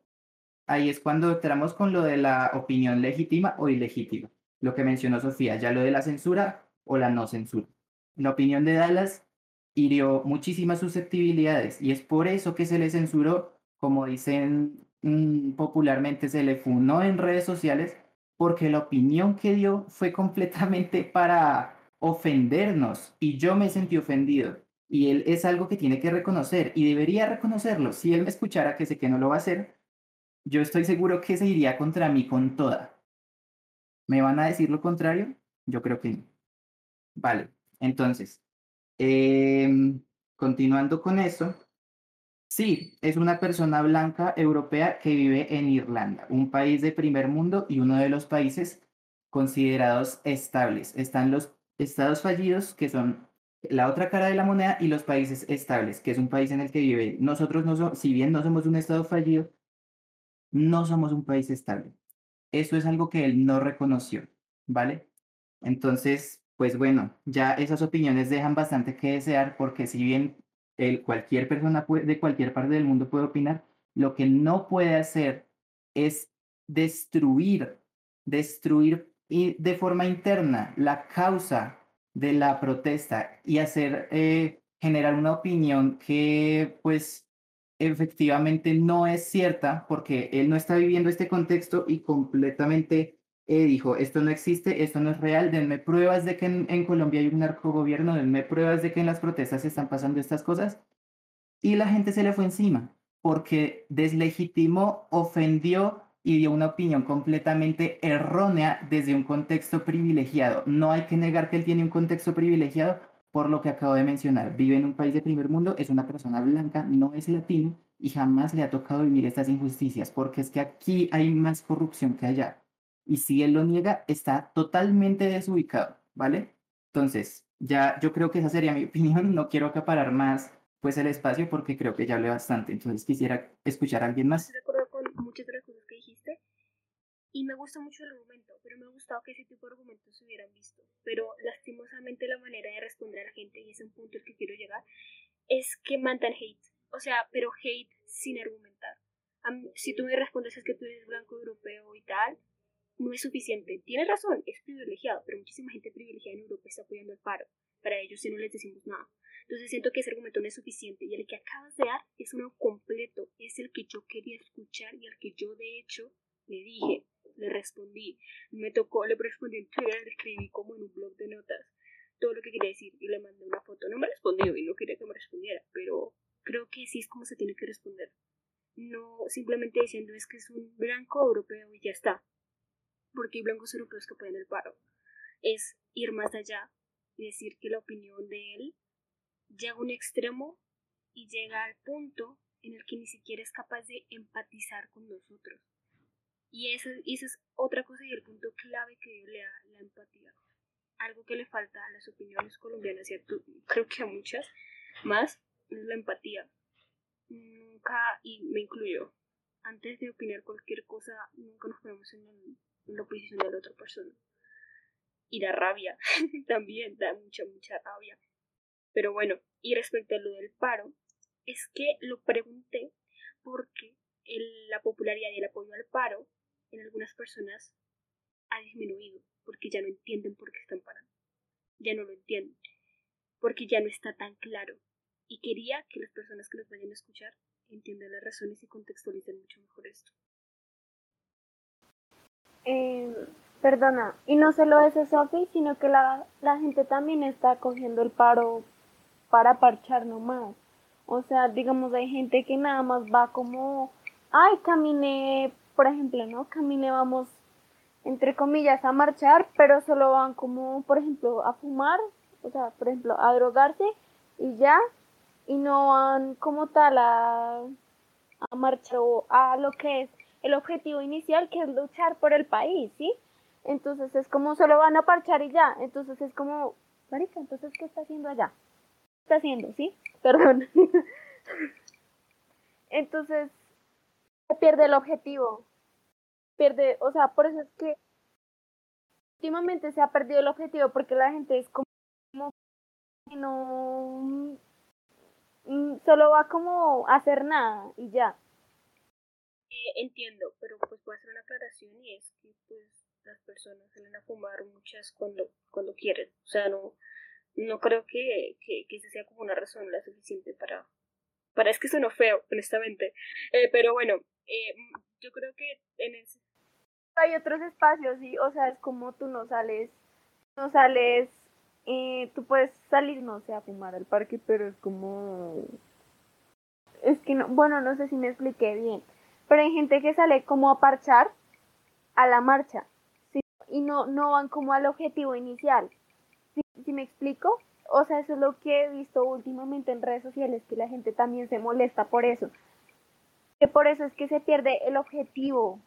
Ahí es cuando entramos con lo de la opinión legítima o ilegítima. Lo que mencionó Sofía, ya lo de la censura o la no censura. La opinión de Dallas hirió muchísimas susceptibilidades y es por eso que se le censuró, como dicen mm, popularmente, se le funó en redes sociales, porque la opinión que dio fue completamente para ofendernos y yo me sentí ofendido. Y él es algo que tiene que reconocer y debería reconocerlo. Si él me escuchara, que sé que no lo va a hacer, yo estoy seguro que se iría contra mí con toda. ¿Me van a decir lo contrario? Yo creo que no. Vale, entonces, em, continuando con eso, sí, es una persona blanca europea que vive en Irlanda, un país de primer mundo y uno de los países considerados estables. Están los estados fallidos, que son la otra cara de la moneda y los países estables, que es un país en el que vive. Nosotros, no si bien no somos un estado fallido, no somos un país estable. Eso es algo que él no reconoció, ¿vale? Entonces, pues bueno, ya esas opiniones dejan bastante que desear porque si bien el, cualquier persona de cualquier parte del mundo puede opinar, lo que no puede hacer es destruir, destruir de forma interna la causa de la protesta y hacer, eh, generar una opinión que pues efectivamente no es cierta porque él no está viviendo este contexto y completamente eh, dijo, esto no existe, esto no es real, denme pruebas de que en, Colombia hay un narcogobierno, denme pruebas de que en las protestas están pasando estas cosas. y la gente se le fue encima porque deslegitimó, ofendió y dio una opinión completamente errónea desde un contexto privilegiado. No hay que negar que él tiene un contexto privilegiado por lo que acabo de mencionar. Vive en un país de primer mundo, es una persona blanca, no es latino y jamás le ha tocado vivir estas injusticias, porque es que aquí hay más corrupción que allá. Y si él lo niega, está totalmente desubicado, ¿vale? Entonces, ya yo creo que esa sería mi opinión, no quiero acaparar más pues el espacio porque creo que ya hablé bastante, entonces quisiera escuchar a alguien más. Estoy de acuerdo con muchas de las cosas que dijiste y me gusta mucho el argumento, pero me ha gustado que ese tipo de argumentos se hubieran visto. Pero lastimosamente la manera de responder a la gente, y es un punto al que quiero llegar, es que mandan hate. O sea, pero hate sin argumentar. si tú me respondes es que tú eres blanco europeo y tal, no es suficiente. Tienes razón, es privilegiado, pero muchísima gente privilegiada en Europa está apoyando el paro. Para ellos si no les decimos nada. Entonces siento que ese argumento no es suficiente y el que acabas de dar es uno completo, es el que yo quería escuchar y al que yo de hecho le dije, le respondí, me tocó, le respondí en Twitter, le escribí como en un blog de notas todo lo que quería decir y le mandé una foto. No me respondió y no quería que me respondiera, pero creo que sí es como se tiene que responder. No simplemente diciendo es que es un blanco europeo y ya está. Porque blancos europeos que pueden el paro. Es ir más allá y decir que la opinión de él llega a un extremo y llega al punto en el que ni siquiera es capaz de empatizar con nosotros. Y esa, es otra cosa y el punto clave que yo le da la empatía. Algo que le falta a las opiniones colombianas y creo que a muchas más es la empatía. Nunca, y me incluyo, antes de opinar cualquier cosa, nunca nos ponemos en, en la posición de la otra persona. Y da rabia, también da mucha, mucha rabia. Pero bueno, y respecto a lo del paro, es que lo pregunté porque la popularidad y el apoyo al paro en algunas personas ha disminuido porque ya no entienden por qué están parando. Ya no lo entienden. Porque ya no está tan claro. Y quería que las personas que los vayan a escuchar entiendan las razones y contextualicen mucho mejor esto. Eh, perdona, y no solo eso, Sophie, sino que la, la gente también está cogiendo el paro para parchar nomás. O sea, digamos, hay gente que nada más va como, ay, caminé por ejemplo, ¿no? Camine, vamos, entre comillas, a marchar, pero solo van como, por ejemplo, a fumar, o sea, por ejemplo, a drogarse y ya, y no van como tal a, a marchar o a lo que es el objetivo inicial, que es luchar por el país, ¿sí? Entonces es como solo van a parchar y ya, entonces es como, marica, entonces, ¿qué está haciendo allá? ¿Qué está haciendo, sí? Perdón. entonces, pierde el objetivo. Pierde, o sea, por eso es que últimamente se ha perdido el objetivo porque la gente es como que no mm, solo va como a hacer nada y ya. Entiendo, pero pues puedo hacer una aclaración y es que pues las personas salen a fumar muchas cuando cuando quieren, o sea, no no creo que, que, que esa sea como una razón la suficiente para para es que suena feo, honestamente. Eh, pero bueno, eh, yo creo que en ese... Hay otros espacios, sí, o sea, es como tú no sales, no sales, eh, tú puedes salir, no sé, a fumar al parque, pero es como... Es que no, bueno, no sé si me expliqué bien, pero hay gente que sale como a parchar a la marcha, ¿sí? Y no, no van como al objetivo inicial, ¿sí, ¿Sí me explico? O sea, eso es lo que he visto últimamente en redes sociales, que la gente también se molesta por eso que por eso es que se pierde el objetivo,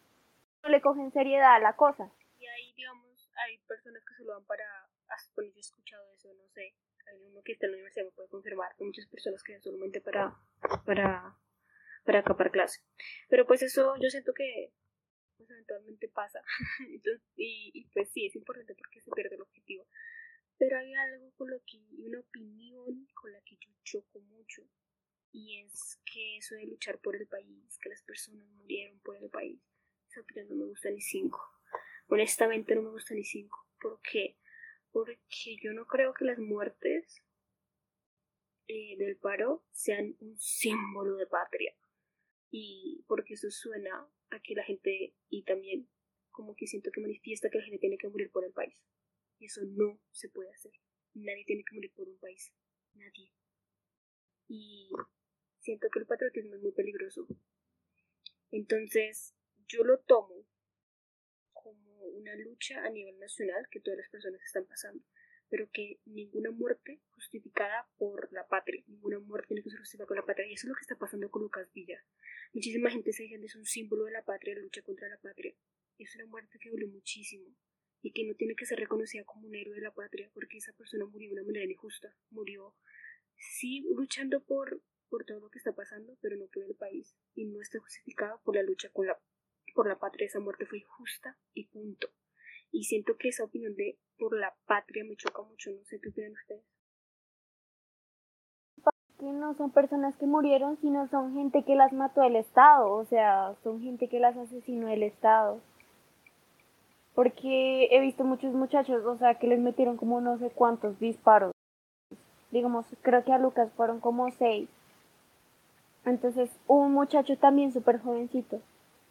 no le cogen seriedad a la cosa. Y ahí, digamos, hay personas que se lo van para, bueno, yo he escuchado eso, no sé, hay uno que está en la universidad me puede confirmar, hay muchas personas que solamente para, para, para acapar clase. Pero pues eso yo siento que pues, eventualmente pasa. y, y pues sí, es importante porque se pierde el objetivo. Pero hay algo con lo que, una opinión con la que yo choco mucho y es que eso de luchar por el país, que las personas murieron por el país, esa opinión no me gusta ni cinco. Honestamente no me gusta ni cinco. ¿Por qué? Porque yo no creo que las muertes eh, del paro sean un símbolo de patria. Y porque eso suena a que la gente, y también como que siento que manifiesta que la gente tiene que morir por el país. Y eso no se puede hacer. Nadie tiene que morir por un país. Nadie. Y siento que el patriotismo es muy peligroso. Entonces, yo lo tomo como una lucha a nivel nacional que todas las personas están pasando, pero que ninguna muerte justificada por la patria, ninguna muerte tiene que ser justificada por la patria, y eso es lo que está pasando con Lucas Villa. Muchísima gente se dice que es un símbolo de la patria, lucha contra la patria. Es una muerte que duele muchísimo y que no tiene que ser reconocida como un héroe de la patria porque esa persona murió de una manera injusta, murió sí luchando por, por todo lo que está pasando, pero no por el país y no está justificado por la lucha con la, por la patria. Esa muerte fue injusta y punto. Y siento que esa opinión de por la patria me choca mucho, no sé qué opinan ustedes. Que no son personas que murieron, sino son gente que las mató el Estado, o sea, son gente que las asesinó el Estado. Porque he visto muchos muchachos, o sea, que les metieron como no sé cuántos disparos. Digamos, creo que a Lucas fueron como seis. Entonces, un muchacho también súper jovencito,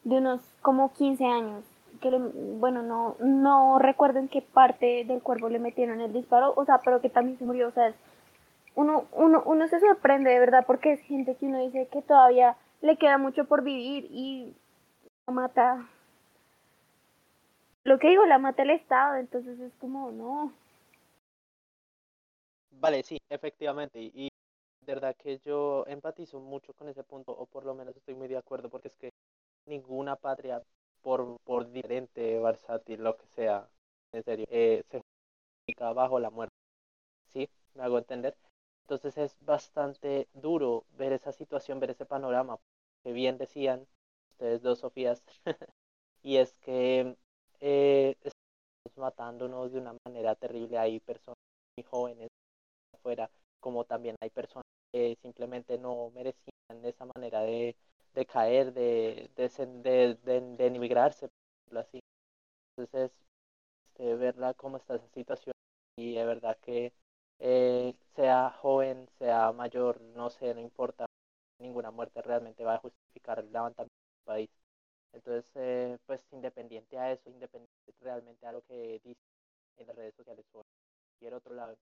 de unos como 15 años, que le, bueno, no, no recuerdo en qué parte del cuerpo le metieron el disparo, o sea, pero que también se murió, o sea, uno, uno, uno se sorprende de verdad porque es gente que uno dice que todavía le queda mucho por vivir y la mata. Lo que digo, la mata el Estado, entonces es como, no. Vale, sí, efectivamente. Y de verdad que yo empatizo mucho con ese punto, o por lo menos estoy muy de acuerdo, porque es que ninguna patria, por, por diferente, versátil, lo que sea, en serio, eh, se justifica bajo la muerte. ¿Sí? ¿Me hago entender? Entonces es bastante duro ver esa situación, ver ese panorama, que bien decían ustedes dos, Sofías, y es que eh, estamos matándonos de una manera terrible. Hay personas muy jóvenes afuera, como también hay personas que simplemente no merecían esa manera de, de caer, de, de, de, de, emigrarse, por ejemplo, así. Entonces, este, verla cómo está esa situación y de verdad que eh, sea joven, sea mayor, no sé, no importa, ninguna muerte realmente va a justificar el levantamiento del país. Entonces, eh, pues independiente a eso, independiente realmente a lo que dice en las redes sociales o en cualquier otro lado,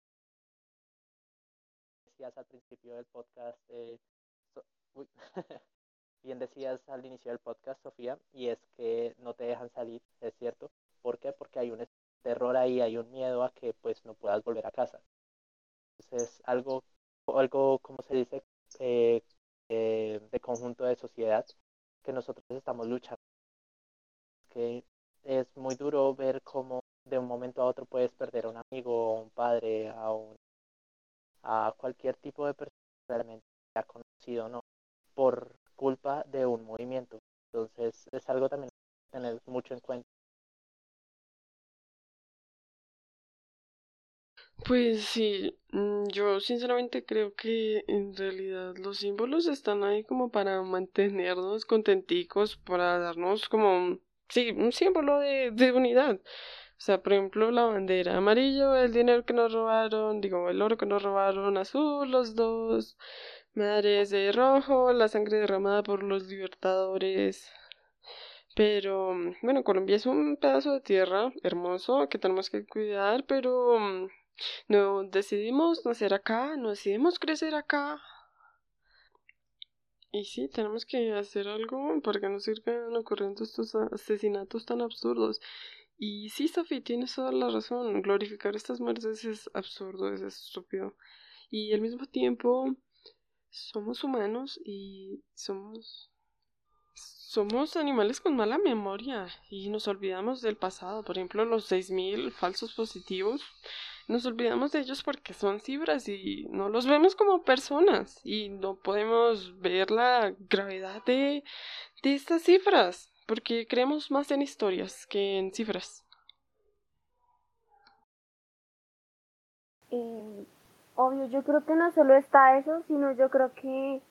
decías al principio del podcast, eh, so, bien decías al inicio del podcast, Sofía, y es que no te dejan salir, es cierto. ¿Por qué? Porque hay un terror ahí, hay un miedo a que pues no puedas volver a casa. Entonces, algo, algo como se dice, eh, eh, de conjunto de sociedad que nosotros estamos luchando. Que es muy duro ver cómo de un momento a otro puedes perder a un amigo, a un padre, a, un, a cualquier tipo de persona realmente ha conocido no por culpa de un movimiento. Entonces es algo también que tener mucho en cuenta. Pues sí, mm, yo sinceramente creo que en realidad los símbolos están ahí como para mantenernos contenticos, para darnos como, sí, un símbolo de, de unidad. O sea, por ejemplo, la bandera amarillo, el dinero que nos robaron, digo, el oro que nos robaron, azul, los dos, madres de rojo, la sangre derramada por los libertadores. Pero, bueno, Colombia es un pedazo de tierra hermoso que tenemos que cuidar, pero no decidimos nacer acá, no decidimos crecer acá. Y sí, tenemos que hacer algo para que no sigan ocurriendo estos asesinatos tan absurdos. Y sí, Sophie, tienes toda la razón. Glorificar estas muertes es absurdo, es estúpido. Y al mismo tiempo, somos humanos y somos. Somos animales con mala memoria y nos olvidamos del pasado. Por ejemplo, los 6.000 falsos positivos nos olvidamos de ellos porque son cifras y no los vemos como personas y no podemos ver la gravedad de, de estas cifras porque creemos más en historias que en cifras. Obvio, yo creo que no solo está eso, sino yo creo que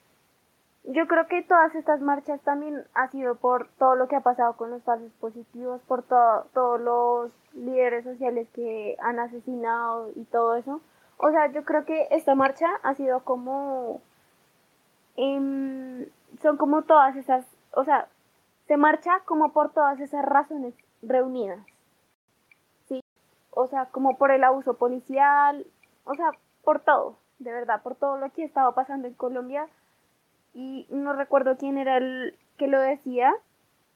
yo creo que todas estas marchas también ha sido por todo lo que ha pasado con los falsos positivos, por todo, todos los líderes sociales que han asesinado y todo eso. O sea, yo creo que esta marcha ha sido como... Eh, son como todas esas... O sea, se marcha como por todas esas razones reunidas. ¿Sí? O sea, como por el abuso policial, o sea, por todo, de verdad, por todo lo que ha estado pasando en Colombia y no recuerdo quién era el que lo decía,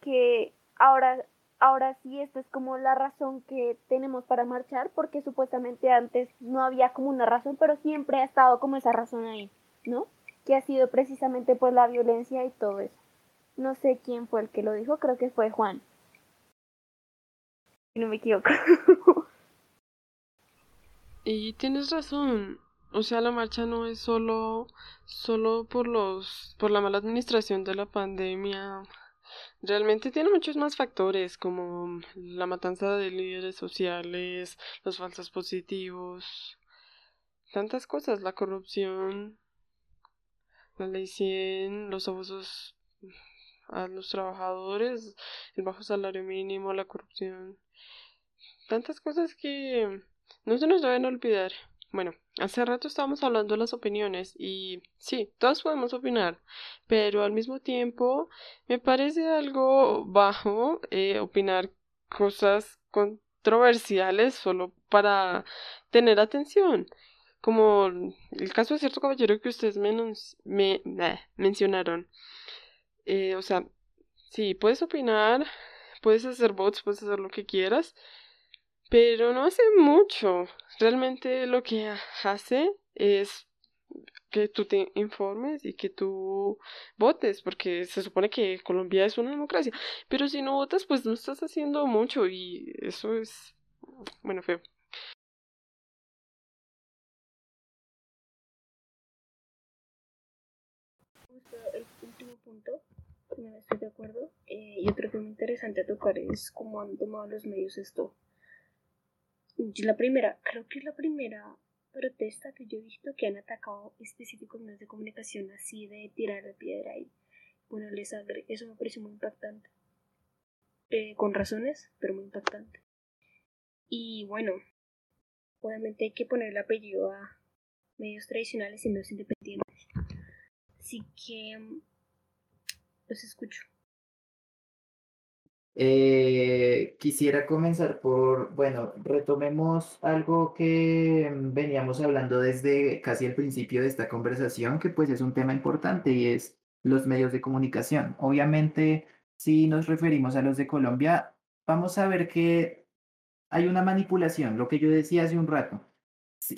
que ahora, ahora sí esta es como la razón que tenemos para marchar, porque supuestamente antes no había como una razón, pero siempre ha estado como esa razón ahí, ¿no? Que ha sido precisamente pues la violencia y todo eso. No sé quién fue el que lo dijo, creo que fue Juan. Si no me equivoco. Y tienes razón. O sea, la marcha no es solo, solo por los, por la mala administración de la pandemia. Realmente tiene muchos más factores, como la matanza de líderes sociales, los falsos positivos, tantas cosas, la corrupción, la ley 100, los abusos a los trabajadores, el bajo salario mínimo, la corrupción, tantas cosas que no se nos deben olvidar. Bueno, hace rato estábamos hablando de las opiniones y sí, todos podemos opinar, pero al mismo tiempo me parece algo bajo eh, opinar cosas controversiales solo para tener atención, como el caso de cierto caballero que ustedes menos me, mencionaron. Eh, o sea, sí, puedes opinar, puedes hacer bots, puedes hacer lo que quieras, pero no hace mucho. Realmente lo que hace es que tú te informes y que tú votes, porque se supone que Colombia es una democracia. Pero si no votas, pues no estás haciendo mucho y eso es, bueno, feo. El último punto, no estoy de acuerdo. Eh, y otro tema interesante a tocar es cómo han tomado los medios esto la primera, creo que es la primera protesta que yo he visto que han atacado específicos medios de comunicación así de tirar la piedra y ponerle sangre. Eso me pareció muy impactante. Eh, con razones, pero muy impactante. Y bueno, obviamente hay que poner el apellido a medios tradicionales y medios independientes. Así que mm, los escucho. Eh, quisiera comenzar por, bueno, retomemos algo que veníamos hablando desde casi el principio de esta conversación, que pues es un tema importante y es los medios de comunicación. Obviamente, si nos referimos a los de Colombia, vamos a ver que hay una manipulación, lo que yo decía hace un rato.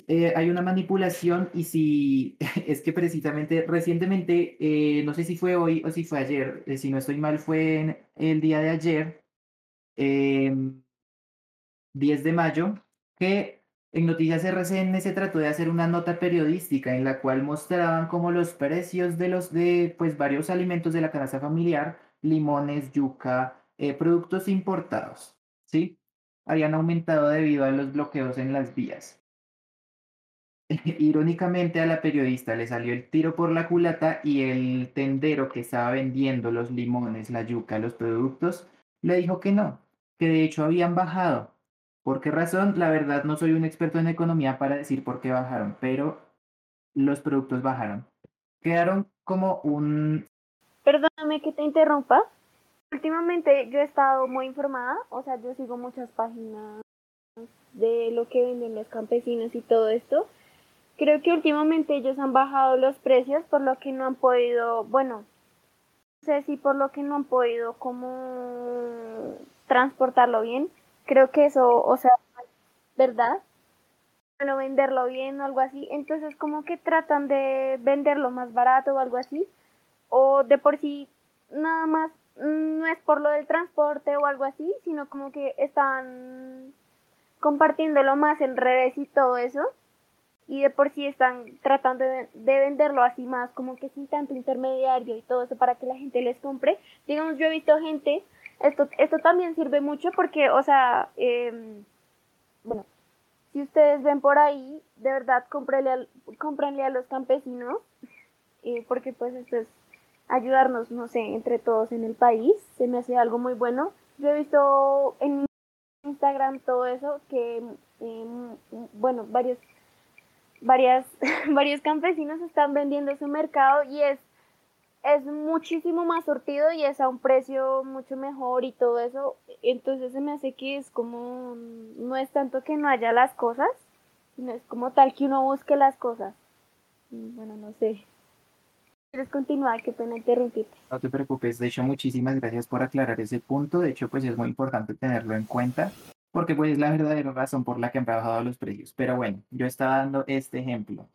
Eh, hay una manipulación y si es que precisamente recientemente, eh, no sé si fue hoy o si fue ayer, eh, si no estoy mal, fue el día de ayer, 10 de mayo, que en Noticias RCN se trató de hacer una nota periodística en la cual mostraban como los precios de los de pues varios alimentos de la canasta familiar, limones, yuca, productos importados, ¿sí? Habían aumentado debido a los bloqueos en las vías. Irónicamente a la periodista le salió el tiro por la culata y el tendero que estaba vendiendo los limones, la yuca, los productos, le dijo que no, que de hecho habían bajado. ¿Por qué razón? La verdad no soy un experto en economía para decir por qué bajaron, pero los productos bajaron. Quedaron como un... Perdóname que te interrumpa. Últimamente yo he estado muy informada, o sea, yo sigo muchas páginas de lo que venden los campesinos y todo esto. Creo que últimamente ellos han bajado los precios por lo que no han podido, bueno, no sé si por lo que no han podido como transportarlo bien. Creo que eso, o sea, ¿verdad? Bueno, venderlo bien o algo así. Entonces como que tratan de venderlo más barato o algo así. O de por sí nada más no es por lo del transporte o algo así, sino como que están compartiéndolo más en redes y todo eso y de por sí están tratando de, venderlo así más, como que sin tanto intermediario y todo eso para que la gente les compre. Digamos, yo he visto gente, esto, esto también sirve mucho porque, o sea, em, bueno, si ustedes ven por ahí, de verdad, cómprenle a, a los campesinos, eh, porque pues esto es ayudarnos, no sé, entre todos en el país, se me hace algo muy bueno. Yo he visto en Instagram todo eso, que, em, bueno, varios varias, varios campesinos están vendiendo su mercado y es, es muchísimo más sortido y es a un precio mucho mejor y todo eso. Entonces se me hace que es como, no es tanto que no haya las cosas, sino es como tal que uno busque las cosas. Bueno, no sé. ¿Quieres continuar? Qué pena interrumpirte. No te preocupes, de hecho muchísimas gracias por aclarar ese punto, de hecho pues es muy importante tenerlo en cuenta porque pues es la verdadera razón por la que han bajado los precios. Pero bueno, yo estaba dando este ejemplo.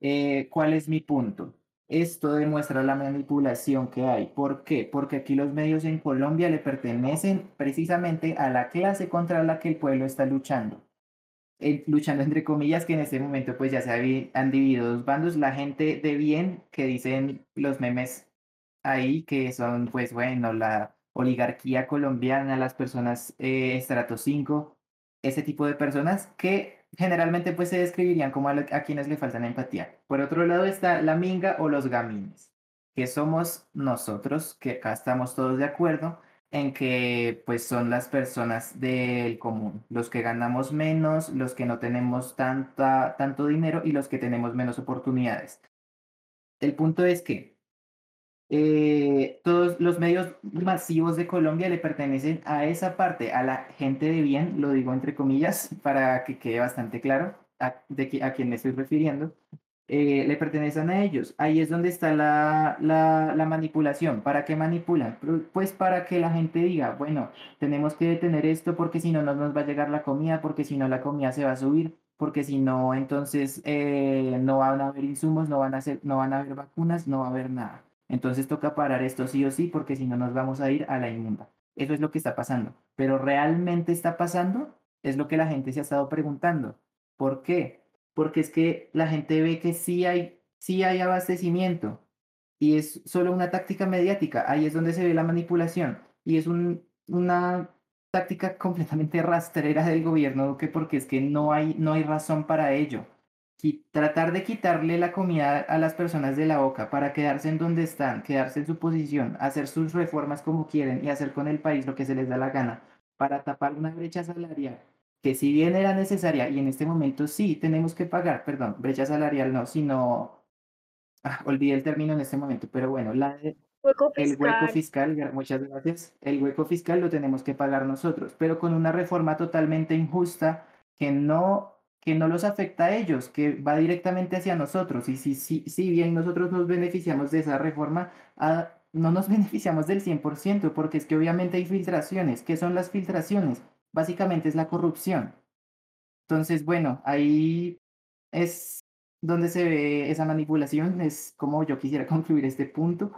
Eh, ¿Cuál es mi punto? Esto demuestra la manipulación que hay. ¿Por qué? Porque aquí los medios en Colombia le pertenecen precisamente a la clase contra la que el pueblo está luchando. Eh, luchando entre comillas, que en este momento pues ya se han dividido dos bandos. La gente de bien, que dicen los memes ahí, que son pues bueno, la oligarquía colombiana, las personas eh, estrato 5, ese tipo de personas que generalmente pues se describirían como a, quienes le faltan empatía. Por otro lado está la minga o los gamines, que somos nosotros, que acá estamos todos de acuerdo en que pues son las personas del común, los que ganamos menos, los que no tenemos tanta, tanto dinero y los que tenemos menos oportunidades. El punto es que eh, todos los medios masivos de Colombia le pertenecen a esa parte, a la gente de bien, lo digo entre comillas, para que quede bastante claro a, de quién me estoy refiriendo, eh, le pertenecen a ellos. Ahí es donde está la, manipulación. ¿Para qué manipulan? Pues para que la gente diga, bueno, tenemos que detener esto porque si no, no nos va a llegar la comida, porque si no, la comida se va a subir, porque si no, entonces eh, no van a haber insumos, no van a, hacer, no van a haber vacunas, no va a haber nada. Entonces toca parar esto sí o sí, porque si no nos vamos a ir a la inmunda. Eso es lo que está pasando. Pero realmente está pasando, es lo que la gente se ha estado preguntando. ¿Por qué? Porque es que la gente ve que sí hay, sí hay abastecimiento y es solo una táctica mediática. Ahí es donde se ve la manipulación y es un, una táctica completamente rastrera del gobierno que porque es que no hay, no hay razón para ello tratar de quitarle la comida a las personas de la boca para quedarse en donde están, quedarse en su posición, hacer sus reformas como quieren y hacer con el país lo que se les da la gana, para tapar una brecha salarial que si bien era necesaria y en este momento sí tenemos que pagar, perdón, brecha salarial no, sino, ah, olvidé el término en este momento, pero bueno, la hueco el hueco fiscal, muchas gracias, el hueco fiscal lo tenemos que pagar nosotros, pero con una reforma totalmente injusta que no que no los afecta a ellos, que va directamente hacia nosotros. Y si, si, si bien nosotros nos beneficiamos de esa reforma, ah, no nos beneficiamos del 100%, porque es que obviamente hay filtraciones. ¿Qué son las filtraciones? Básicamente es la corrupción. Entonces, bueno, ahí es donde se ve esa manipulación, es como yo quisiera concluir este punto,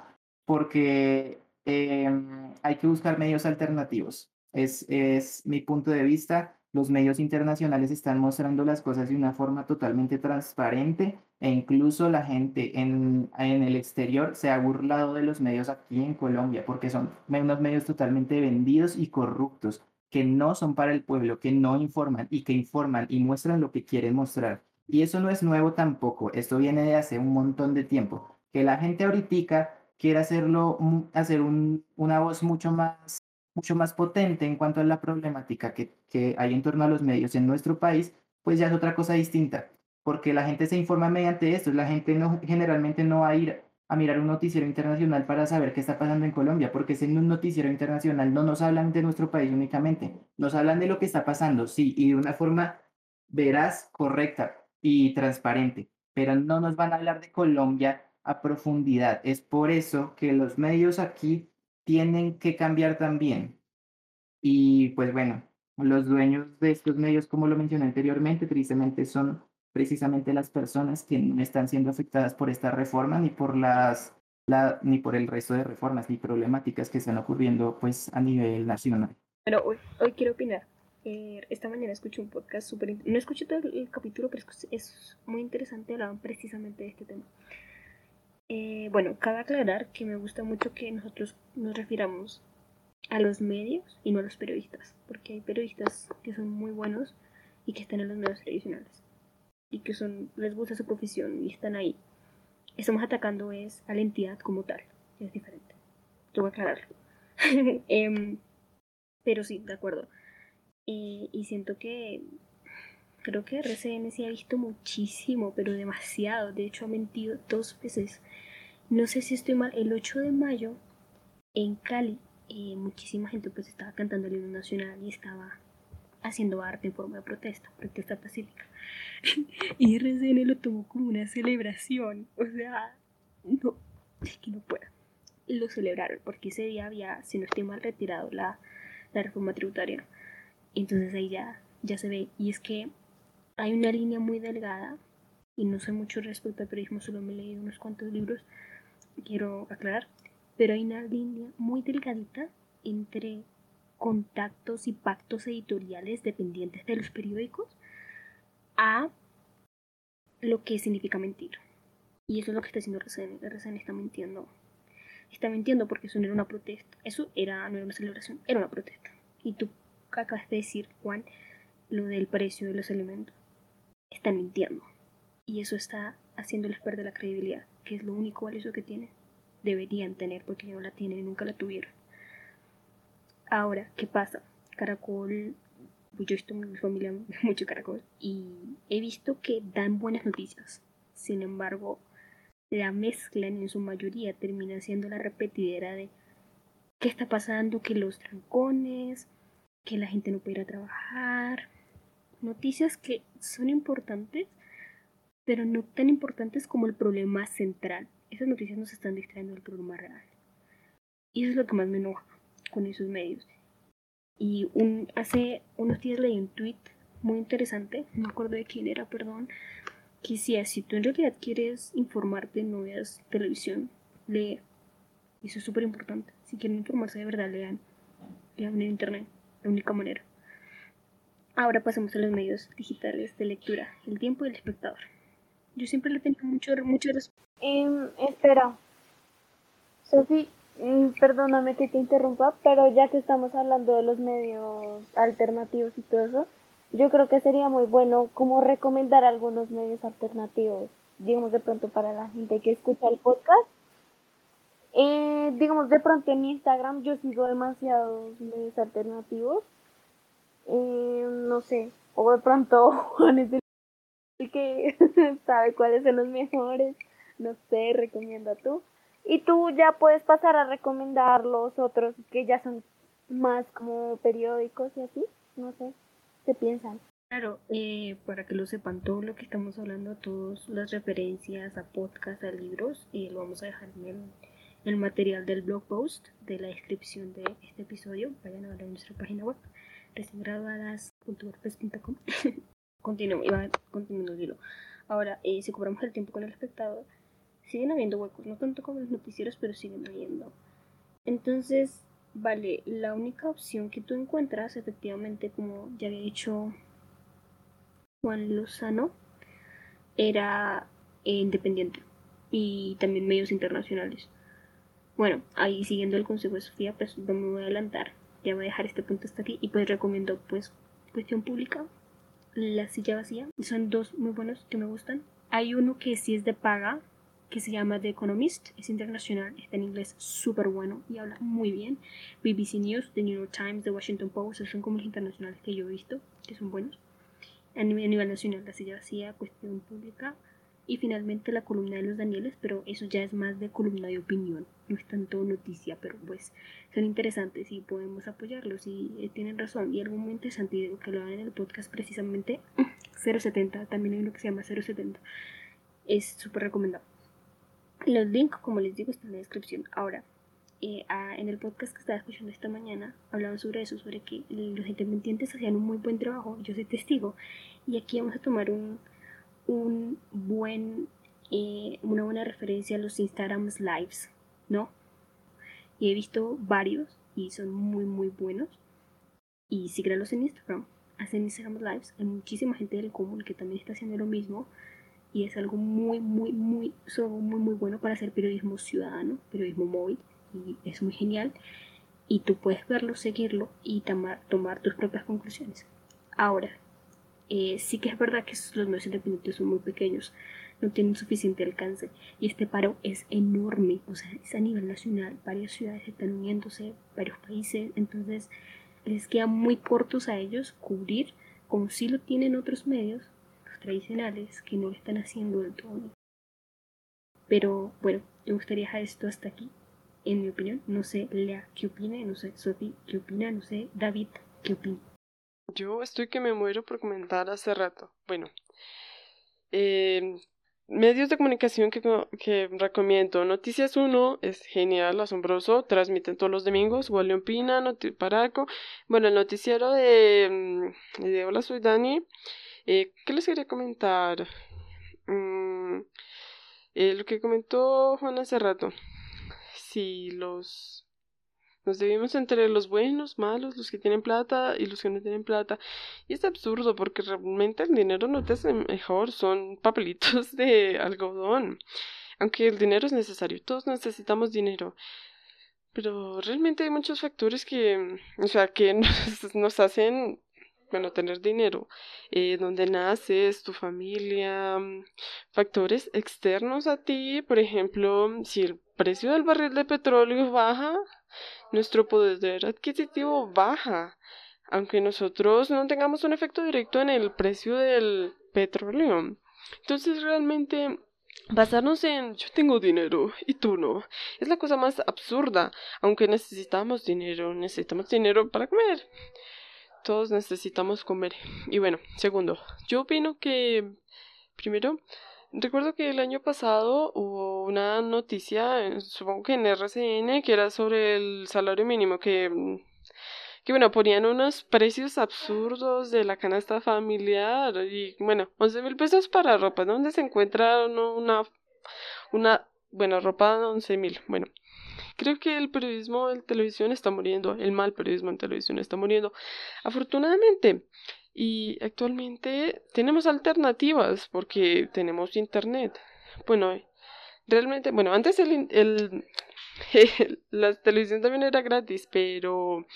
porque em, hay que buscar medios alternativos. Es, es mi punto de vista los medios internacionales están mostrando las cosas de una forma totalmente transparente e incluso la gente en, en el exterior se ha burlado de los medios aquí en Colombia porque son unos medios totalmente vendidos y corruptos que no son para el pueblo, que no informan y que informan y muestran lo que quieren mostrar. Y eso no es nuevo tampoco, esto viene de hace un montón de tiempo. Que la gente ahorita quiera hacerlo, hacer un, una voz mucho más mucho más potente en cuanto a la problemática que, hay en torno a los medios en nuestro país, pues ya es otra cosa distinta, porque la gente se informa mediante esto, la gente no, generalmente no va a ir a mirar un noticiero internacional para saber qué está pasando en Colombia, porque si en un noticiero internacional no nos hablan de nuestro país únicamente, nos hablan de lo que está pasando, sí, y de una forma veraz, correcta y transparente, pero no nos van a hablar de Colombia a profundidad. Es por eso que los medios aquí tienen que cambiar también. Y pues bueno, los dueños de estos medios, como lo mencioné anteriormente, tristemente son precisamente las personas que no están siendo afectadas por esta reforma ni por las la, ni por el resto de reformas ni problemáticas que están ocurriendo pues a nivel nacional. Bueno, hoy, hoy quiero opinar. Eh, esta mañana escuché un podcast súper... No escuché todo el, capítulo, pero es, es muy interesante. Hablaban precisamente de este tema. Eh, bueno, cabe aclarar que me gusta mucho que nosotros nos refiramos a los medios y no a los periodistas, porque hay periodistas que son muy buenos y que están en los medios tradicionales y que son les gusta su profesión y están ahí. Estamos atacando es a la entidad como tal, es diferente. Tengo que aclararlo. Em, pero sí, de acuerdo. Y siento que creo que RCN sí ha visto muchísimo, pero demasiado. De hecho, ha mentido dos veces. No sé si estoy mal. El 8 de mayo, en Cali, eh, muchísima gente pues estaba cantando el himno nacional y estaba haciendo arte en forma de protesta, protesta pacífica. y RCN lo tomó como una celebración. O sea, no, que no pueda. Lo celebraron porque ese día había, si no estoy mal, retirado la, la reforma tributaria. Entonces ahí ya, ya se ve. Y es que hay una línea muy delgada, y no sé mucho respecto al periodismo, solo me he leído unos cuantos libros, quiero aclarar, pero hay una línea muy delgadita entre contactos y pactos editoriales dependientes de los periódicos a lo que significa mentir. Y eso es lo que está haciendo RCN. RCN está mintiendo. Está mintiendo porque eso no era una protesta. Eso era, no era una celebración, era una protesta. Y tú acabas de decir, Juan, lo del precio de los alimentos. Están mintiendo. Y eso está haciéndoles perder la credibilidad, que es lo único valioso que tienen. Deberían tener porque no la tienen y nunca la tuvieron. Ahora, ¿qué pasa? Caracol, yo visto en mi familia mucho Caracol y he visto que dan buenas noticias. Sin embargo, la mezclan en su mayoría termina siendo la repetidera de qué está pasando, que los trancones, que la gente no puede ir a trabajar. Noticias que son importantes, pero no tan importantes como el problema central. Esas noticias nos están distrayendo del problema real. Y eso es lo que más me enoja con esos medios. Y un, hace unos días leí un tweet muy interesante, no me acuerdo de quién era, perdón, que decía, si tú en realidad quieres informarte, no veas televisión, lee. Eso es súper importante. Si quieren informarse de verdad, lean. Lean en internet, la única manera. Ahora pasamos a los medios digitales de lectura, el tiempo y el espectador. Yo siempre le tengo mucho, mucho respeto. Em, espera. Sofi, mm, perdóname que te interrumpa, pero ya que estamos hablando de los medios alternativos y todo eso, yo creo que sería muy bueno como recomendar algunos medios alternativos, digamos de pronto para la gente que escucha el podcast. Eh, digamos de pronto en Instagram yo sigo demasiados medios alternativos. Eh, no sé, o de pronto Juan es el que sabe cuáles son los mejores. No sé, recomienda tú. Y tú ya puedes pasar a recomendar los otros que ya son más como periódicos y así. No sé, ¿qué piensan? Claro, eh, para que lo sepan, todo lo que estamos hablando, todas las referencias a podcast, a libros, eh, lo vamos a dejar en el, el material del blog post de la descripción de este episodio. Vayan a ver en nuestra página web, reciengraduadas.wordpress.com. Continúo, iba continuando el hilo. Ahora, eh, si cobramos el tiempo con el espectador, siguen habiendo huecos, no tanto como los noticieros, pero siguen habiendo. Entonces, vale, la única opción que tú encuentras, efectivamente, como ya había dicho Juan Lozano, era eh, independiente y también medios internacionales. Bueno, ahí siguiendo el consejo de Sofía, pues no me voy a adelantar, ya voy a dejar este punto hasta aquí y pues recomiendo pues cuestión pública, la silla vacía, son dos muy buenos que me gustan. Hay uno que sí es de paga, que se llama The Economist, es internacional, está en inglés súper bueno y habla muy bien. BBC News, The New York Times, The Washington Post, esos son como los internacionales que yo he visto, que son buenos. A nivel, a nivel nacional, la silla vacía, cuestión pública. Y finalmente la columna de los Danieles, pero eso ya es más de columna de opinión, no es tanto noticia, pero pues son interesantes y podemos apoyarlos y eh, tienen razón. Y algo muy interesante que lo hagan en el podcast precisamente, 070, también hay uno que se llama 070, es súper recomendado. Los links, como les digo, están en la descripción. Ahora, eh, en el podcast que estaba escuchando esta mañana, hablaban sobre eso, sobre que los independientes hacían un muy buen trabajo, yo soy testigo, y aquí vamos a tomar un, un buen, eh, una buena referencia a los Instagram Lives, ¿no? Y he visto varios y son muy, muy buenos. Y síganlos en Instagram. Hacen Instagram Lives. Hay muchísima gente del común que también está haciendo lo mismo. Y es algo muy, muy, muy, es algo muy, muy bueno para hacer periodismo ciudadano, periodismo móvil. Y es muy genial. Y tú puedes verlo, seguirlo y tomar, tomar tus propias conclusiones. Ahora, eh, sí que es verdad que los medios independientes son muy pequeños, no tienen suficiente alcance y este paro es enorme, o sea, es a nivel nacional, varias ciudades están uniéndose, varios países, entonces les queda muy cortos a ellos cubrir, como si lo tienen otros medios, los tradicionales, que no lo están haciendo del todo. Pero bueno, me gustaría dejar esto hasta aquí, en mi opinión, no sé, Lea, ¿qué opina? No sé, Sophie, ¿qué opina? No sé, David, ¿qué opina? Yo estoy que me muero por comentar hace rato. Bueno, eh, medios de comunicación que, que recomiendo. Noticias 1 es genial, asombroso, transmiten todos los domingos. William Pina, Noti Paraco. Bueno, el noticiero de, mm, de Hola, soy Dani. Eh, ¿Qué les quería comentar? Mm, eh, lo que comentó Juan hace rato. Si los nos debemos entre los buenos, malos, los que tienen plata y los que no tienen plata. Y es absurdo porque realmente el dinero no te hace mejor, son papelitos de algodón. Aunque el dinero es necesario, todos necesitamos dinero. Pero realmente hay muchos factores que, o sea, que nos hacen bueno, tener dinero, eh, donde naces, tu familia, factores externos a ti, por ejemplo, si el precio del barril de petróleo baja, nuestro poder adquisitivo baja, aunque nosotros no tengamos un efecto directo en el precio del petróleo. Entonces realmente basarnos en yo tengo dinero y tú no es la cosa más absurda, aunque necesitamos dinero, necesitamos dinero para comer. Todos necesitamos comer. Y bueno, segundo, yo opino que primero Recuerdo que el año pasado hubo una noticia, eh, supongo que en RCN, que era sobre el salario mínimo, que, mm, que bueno, ponían unos precios absurdos de la canasta familiar y bueno, 11 mil pesos para ropa, ¿dónde se encuentra una, una, bueno, ropa de 11 mil? Bueno, creo que el periodismo en televisión está muriendo, el mal periodismo en televisión está muriendo. Afortunadamente, y actualmente tenemos alternativas porque tenemos internet. Bueno, realmente, bueno, antes el, el, la televisión también era gratis, pero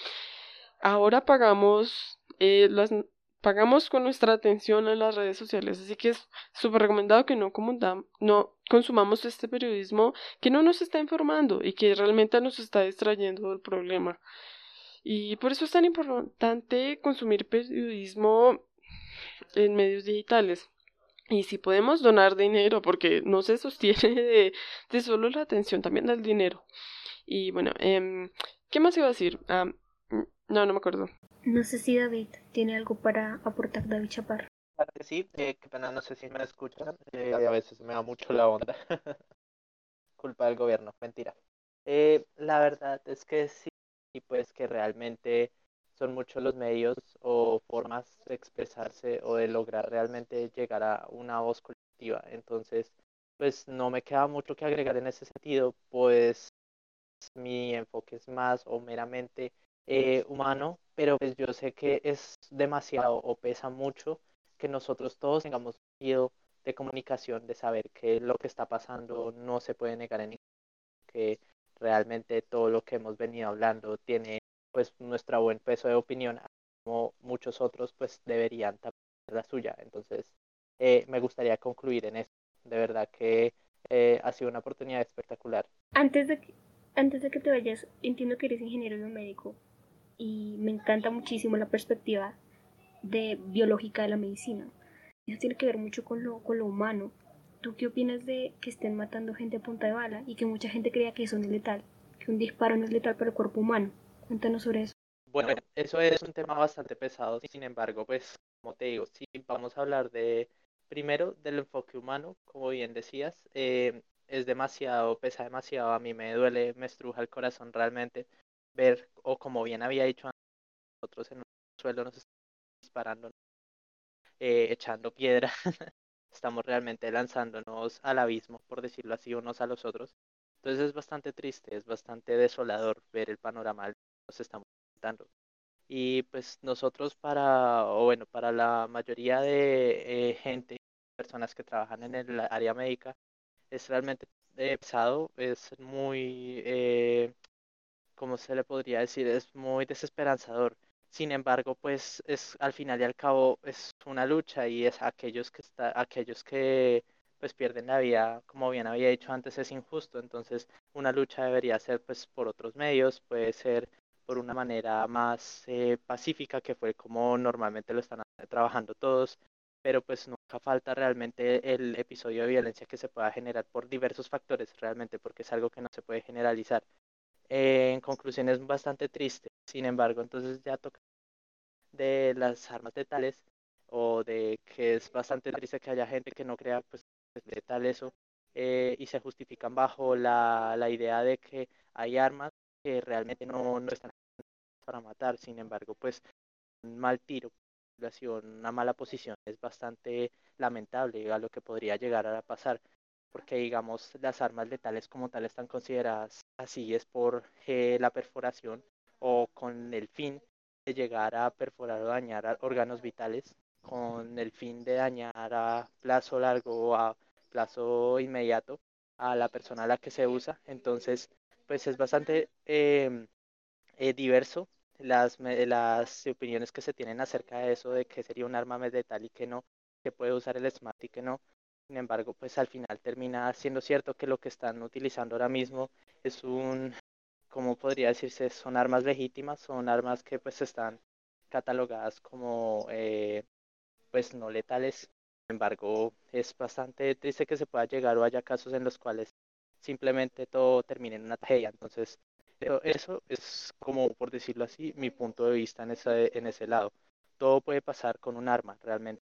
ahora pagamos eh, las pagamos con nuestra atención en las redes sociales, así que es súper recomendado que no, consumamos este periodismo que no nos está informando y que realmente nos está distrayendo del problema. Y por eso es tan importante consumir periodismo en medios digitales. Y si podemos donar dinero, porque no se sostiene de, solo la atención, también del dinero. Y bueno, eh, ¿qué más iba a decir? No, no me acuerdo. No sé si David tiene algo para aportar, David Chaparro. Sí, eh, qué pena, no sé si me escuchan. Eh, a veces me da mucho la onda. Culpa del gobierno, mentira. Eh, la verdad es que sí y pues que realmente son muchos los medios o formas de expresarse o de lograr realmente llegar a una voz colectiva. Entonces, pues no me queda mucho que agregar en ese sentido, pues mi enfoque es más o meramente eh, humano, pero pues yo sé que es demasiado o pesa mucho que nosotros todos tengamos sentido de comunicación, de saber que lo que está pasando no se puede negar en que realmente todo lo que hemos venido hablando tiene pues nuestro buen peso de opinión, como muchos otros pues deberían también la suya. Entonces, eh, me gustaría concluir en eso. De verdad que eh, ha sido una oportunidad espectacular. Antes de, que, antes de que te vayas, entiendo que eres ingeniero biomédico y me encanta muchísimo la perspectiva de biológica de la medicina. Eso tiene que ver mucho con lo, con lo humano ¿Tú qué opinas de que estén matando gente a punta de bala y que mucha gente crea que eso no es letal? Que un disparo no es letal para el cuerpo humano. Cuéntanos sobre eso. Bueno, eso es un tema bastante pesado. Sin embargo, pues, como te digo, si vamos a hablar de, primero, del enfoque humano, como bien decías, eh, es demasiado, pesa demasiado. A mí me duele, me estruja el corazón realmente ver, o como bien había dicho nosotros en el suelo nos están disparando, eh, echando piedra. estamos realmente lanzándonos al abismo, por decirlo así, unos a los otros. Entonces es bastante triste, es bastante desolador ver el panorama que nos estamos enfrentando. Y pues nosotros para, o bueno, para la mayoría de eh, gente, personas que trabajan en el área médica, es realmente eh, pesado, es muy, ¿cómo se le podría decir? Es muy desesperanzador sin embargo, pues es al final y al cabo es una lucha y es aquellos que está, aquellos que pues pierden la vida, como bien había dicho antes, es injusto. Entonces, una lucha debería ser pues por otros medios, puede ser por una manera más eh, pacífica, que fue como normalmente lo están trabajando todos, pero pues nunca falta realmente el episodio de violencia que se pueda generar por diversos factores, realmente, porque es algo que no se puede generalizar. Eh, en conclusión, es bastante triste. Sin embargo, entonces ya toca de las armas letales o de que es bastante triste que haya gente que no crea pues tal eso, eh, y se justifican bajo la, la, idea de que hay armas que realmente no, no están para matar, sin embargo, pues un mal tiro, una mala posición es bastante lamentable a lo que podría llegar a pasar, porque digamos las armas letales como tal están consideradas así es por eh, la perforación o con el fin de llegar a perforar o dañar órganos vitales con el fin de dañar a plazo largo o a plazo inmediato a la persona a la que se usa. Entonces, pues es bastante em, eh, diverso las, las opiniones que se tienen acerca de eso, de que sería un arma letal y que no, que puede usar el SMAT y que no. Sin embargo, pues al final termina siendo cierto que lo que están utilizando ahora mismo es un, ¿cómo podría decirse? Son armas legítimas, son armas que pues están catalogadas como eh, pues no letales. Sin embargo, es bastante triste que se pueda llegar o haya casos en los cuales simplemente todo termine en una tragedia. Entonces, eso es como, por decirlo así, mi punto de vista en ese, en ese lado. Todo puede pasar con un arma, realmente.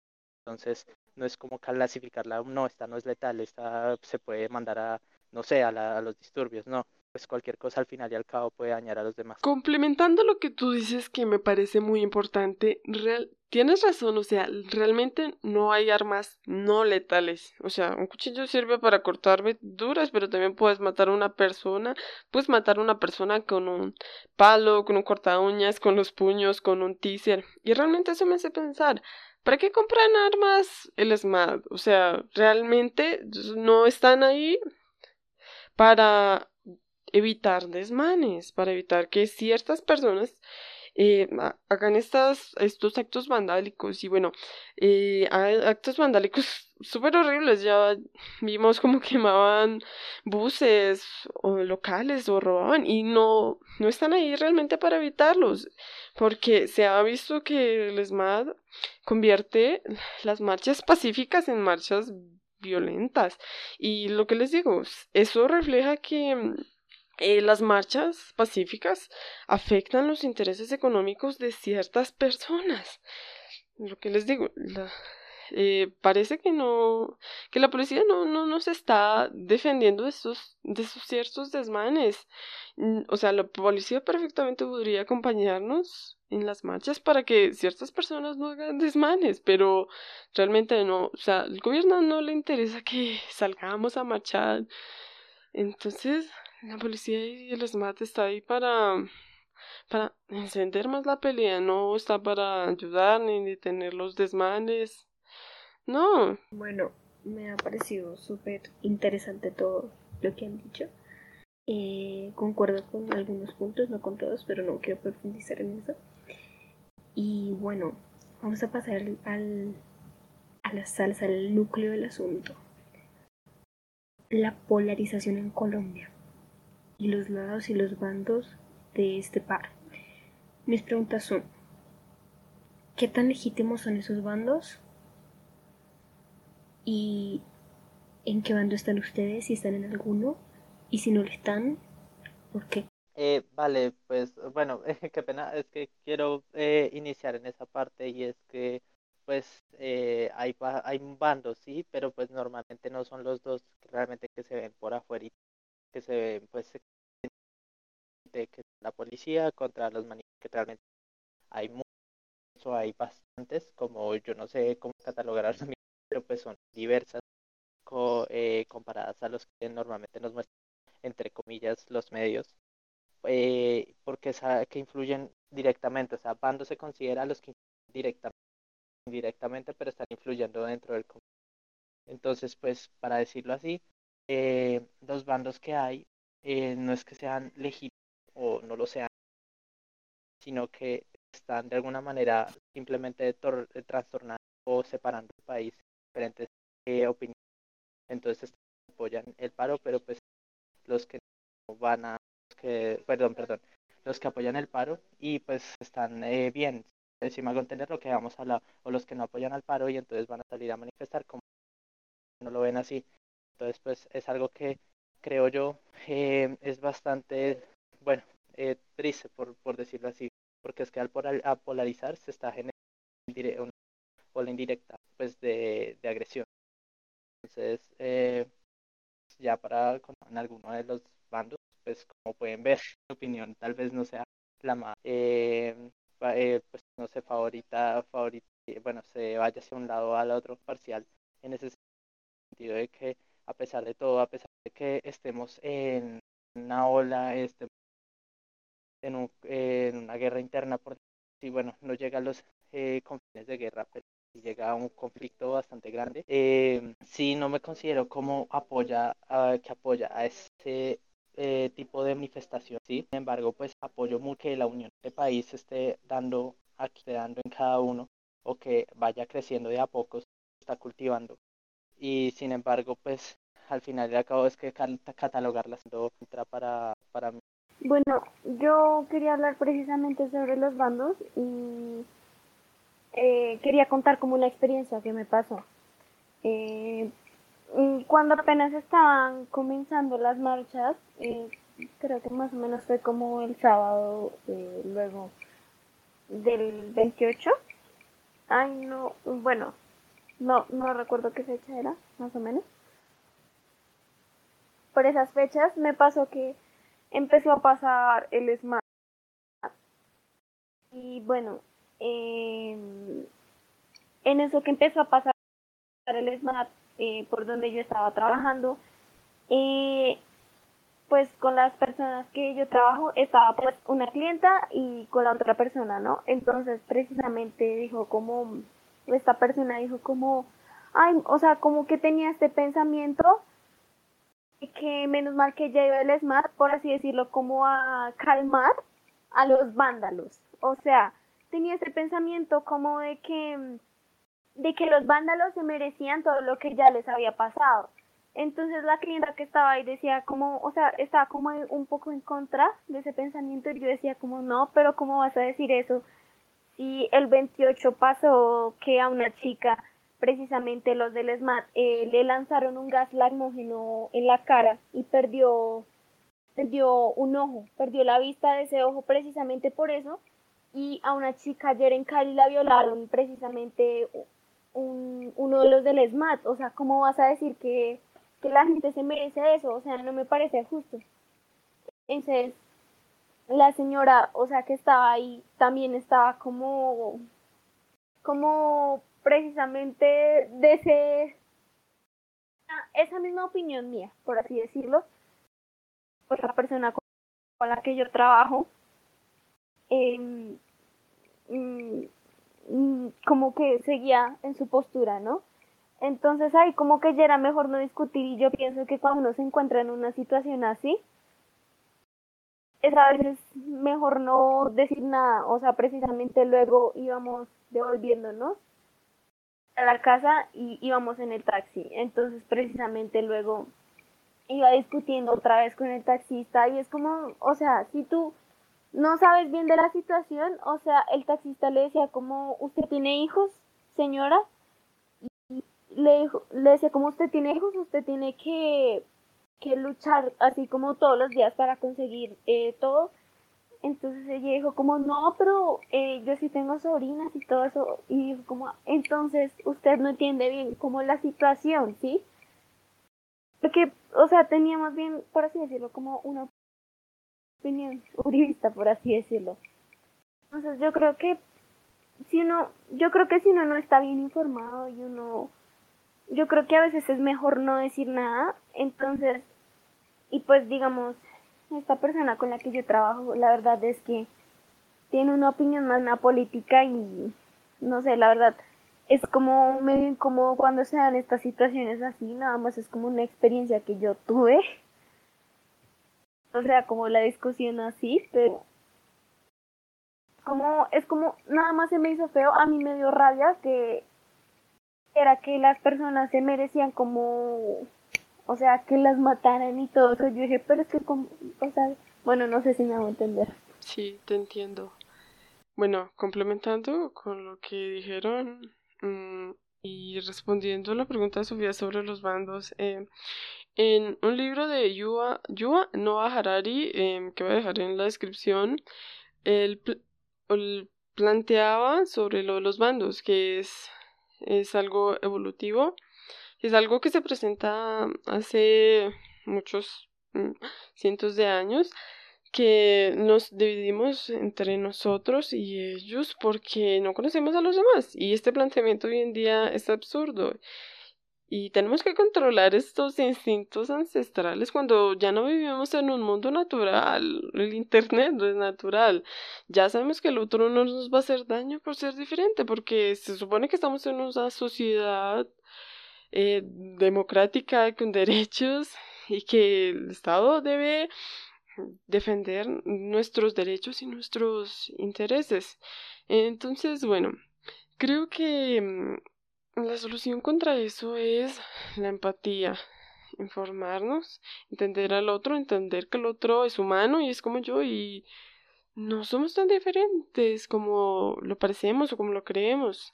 Entonces, no es como clasificarla, no, esta no es letal, esta se puede mandar a, no sé, a, a los disturbios, no pues cualquier cosa al final y al cabo puede dañar a los demás. Complementando lo que tú dices que me parece muy importante, real, tienes razón, o sea, realmente no hay armas no letales. O sea, un cuchillo sirve para cortar verduras, pero también puedes matar a una persona, puedes matar a una persona con un palo, con un corta uñas, con los puños, con un teaser. Y realmente eso me hace pensar, ¿Para qué compran armas el SMAD? O sea, realmente no están ahí para evitar desmanes, para evitar que ciertas personas eh, hagan estos actos vandálicos y bueno, eh, actos vandálicos súper horribles, ya vimos como quemaban buses o locales o robaban y no, no están ahí realmente para evitarlos, porque se ha visto que el ESMAD convierte las marchas pacíficas en marchas violentas y lo que les digo, eso refleja que eh, las marchas pacíficas afectan los intereses económicos de ciertas personas. Lo que les digo, eh, parece que no, que la policía no, no nos está defendiendo de esos, de esos ciertos desmanes. O sea, la policía perfectamente podría acompañarnos en las marchas para que ciertas personas no hagan desmanes, pero realmente no, o sea, al gobierno no le interesa que salgamos a marchar. Entonces, la policía y el SMAT está ahí para, para encender más la pelea, no está para ayudar ni detener los desmanes. No. Bueno, me ha parecido súper interesante todo lo que han dicho. Eh, concuerdo con algunos puntos, no con todos, pero no quiero profundizar en eso. Y bueno, vamos a pasar al, a la salsa, al núcleo del asunto. La polarización en Colombia y los lados y los bandos de este par. Mis preguntas son, ¿qué tan legítimos son esos bandos? ¿Y en qué bando están ustedes? Si están en alguno. Y si no lo están, ¿por qué? Eh, vale, pues bueno, qué pena, es que quiero eh, iniciar en esa parte y es que pues eh, hay, hay bandos, sí, pero pues normalmente no son los dos realmente que se ven por afuera que se ven pues que la policía contra los maní que realmente hay muchos hay bastantes como yo no sé cómo catalogar pero pues son diversas eh, comparadas a los que normalmente nos muestran entre comillas los medios eh, porque sabe que influyen directamente o sea bando se considera los que directamente indirectamente pero están influyendo dentro del entonces pues para decirlo así eh, los bandos que hay eh, no es que sean legítimos o no lo sean, sino que están de alguna manera simplemente trastornando o separando el país diferentes eh, opiniones. Entonces apoyan el paro, pero pues los que no van a, que, perdón, perdón, los que apoyan el paro y pues están eh, bien, encima de entender lo que vamos a hablar, o los que no apoyan al paro y entonces van a salir a manifestar como no lo ven así. Entonces pues es algo que creo yo eh, es bastante, bueno, eh, triste por, por decirlo así, porque es que al, polarizar se está generando indirecta pues de, de agresión. Entonces, eh, ya para en alguno de los bandos, pues como pueden ver, mi opinión tal vez no sea la más, eh, eh, pues no sé, favorita, favorita, eh, bueno, se vaya hacia un lado o al otro parcial, en ese sentido de que a pesar de todo, a pesar de que estemos en una ola, estemos en, un, en una guerra interna, por sí, bueno, no llega a los eh, confines de guerra, pero sí llega a un conflicto bastante grande. Eh, sí, no me considero como apoya, a- que apoya a ese eh, tipo de manifestación, sí. Sin embargo, pues apoyo mucho que la unión de país esté dando aquí, esté dando en cada uno, o que vaya creciendo de a poco, está cultivando. Y sin embargo, pues al final y al cabo es que cal- catalogarla siendo contra para, para mí. Bueno, yo quería hablar precisamente sobre los bandos y eh, quería contar como una experiencia que me pasó. Eh, mm, cuando apenas estaban comenzando las marchas, eh, creo que más o menos fue como el sábado luego del 28. Ay, no, bueno, no, no recuerdo qué fecha era, más o menos. Por esas fechas me pasó que empezó a pasar el SMART. Y bueno, em, en eso que empezó a pasar el SMART eh, por donde yo estaba trabajando, eh, pues con las personas que yo trabajo estaba pues una clienta y con la otra persona, ¿no? Entonces precisamente dijo como, esta persona dijo como, ay, o sea, como que tenía este pensamiento que menos mal que ya iba el SMART, por así decirlo, como a calmar a los vándalos. O sea, tenía ese pensamiento como de que de que los vándalos se merecían todo lo que ya les había pasado. Entonces la clienta que estaba ahí decía como, o sea, estaba como un poco en contra de ese pensamiento y yo decía como, no, pero ¿cómo vas a decir eso? Si el 28 pasó que a una chica, precisamente los del SMAT, eh, le lanzaron un gas lacrimógeno en la cara y perdió, perdió un ojo, perdió la vista de ese ojo precisamente por eso. Y a una chica ayer en Cali la violaron precisamente un, uno de los del SMAT. O sea, ¿cómo vas a decir que, que la gente se merece eso? O sea, no me parece justo. Entonces, la señora, o sea, que estaba ahí, también estaba como, como precisamente de ese, esa misma opinión mía, por así decirlo. Otra persona con la que yo trabajo, eh, mm, como que seguía en su postura, ¿no? Entonces ahí como que ya era mejor no discutir y yo pienso que cuando uno se encuentra en una situación así, es a veces mejor no decir nada, o sea, precisamente luego íbamos devolviéndonos a la casa y íbamos en el taxi, entonces precisamente luego iba discutiendo otra vez con el taxista y es como, o sea, si tú no sabes bien de la situación, o sea, el taxista le decía como, ¿usted tiene hijos, señora? Le, dijo, le decía como, ¿usted tiene hijos? Usted tiene que, que luchar así como todos los días para conseguir eh, todo. Entonces ella dijo como, no, pero eh, yo sí tengo sobrinas y todo eso. Y dijo como, entonces usted no entiende bien como la situación, ¿sí? Porque, o sea, teníamos bien, por así decirlo, como una opinión uribista, por así decirlo. Entonces yo creo que si uno, yo creo que si uno no está bien informado y uno, yo creo que a veces es mejor no decir nada, entonces, y pues digamos, esta persona con la que yo trabajo, la verdad es que tiene una opinión más una política y no sé, la verdad, es como medio incómodo cuando se dan estas situaciones así, nada más es como una experiencia que yo tuve o sea, como la discusión así, pero como es como nada más se me hizo feo, a mí me dio rabia que era que las personas se merecían como o sea, que las mataran y todo eso. Yo dije, pero es que como, o sea, bueno, no sé si me hago entender. Sí, te entiendo. Bueno, complementando con lo que dijeron mmm, y respondiendo a la pregunta de Sofía sobre los bandos, eh, en un libro de Yuval Yua Noah Harari, eh, que voy a dejar en la descripción, él, planteaba sobre lo de los bandos, que es, es algo evolutivo, Es algo que se presenta hace muchos mm, cientos de años que nos dividimos entre nosotros y ellos porque no conocemos a los demás. Y este planteamiento hoy en día es absurdo y tenemos que controlar estos instintos ancestrales cuando ya no vivimos en un mundo natural. El Internet no es natural. Ya sabemos que el otro no nos va a hacer daño por ser diferente, porque se supone que estamos en una sociedad eh, democrática con derechos y que el Estado debe defender nuestros derechos y nuestros intereses. Entonces, bueno, creo que mm, la solución contra eso es la empatía, informarnos, entender al otro, entender que el otro es humano y es como yo y no somos tan diferentes como lo parecemos o como lo creemos.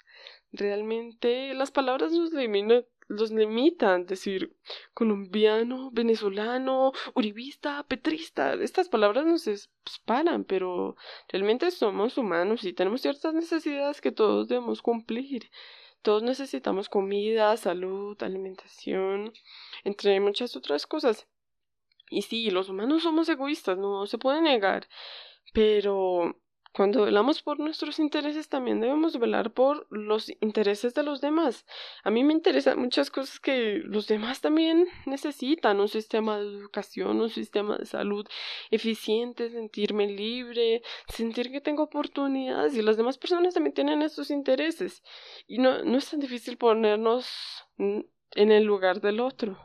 Realmente las palabras nos limitan, los limitan, decir colombiano, venezolano, uribista, petrista. Estas palabras nos paran, pero realmente somos humanos y tenemos ciertas necesidades que todos debemos cumplir. Todos necesitamos comida, salud, alimentación, entre muchas otras cosas. Y sí, los humanos somos egoístas, no se puede negar, pero cuando velamos por nuestros intereses, también debemos velar por los intereses de los demás. A mí me interesan muchas cosas que los demás también necesitan. Un sistema de educación, un sistema de salud eficiente, sentirme libre, sentir que tengo oportunidades y las demás personas también tienen estos intereses. Y no, no es tan difícil ponernos en el lugar del otro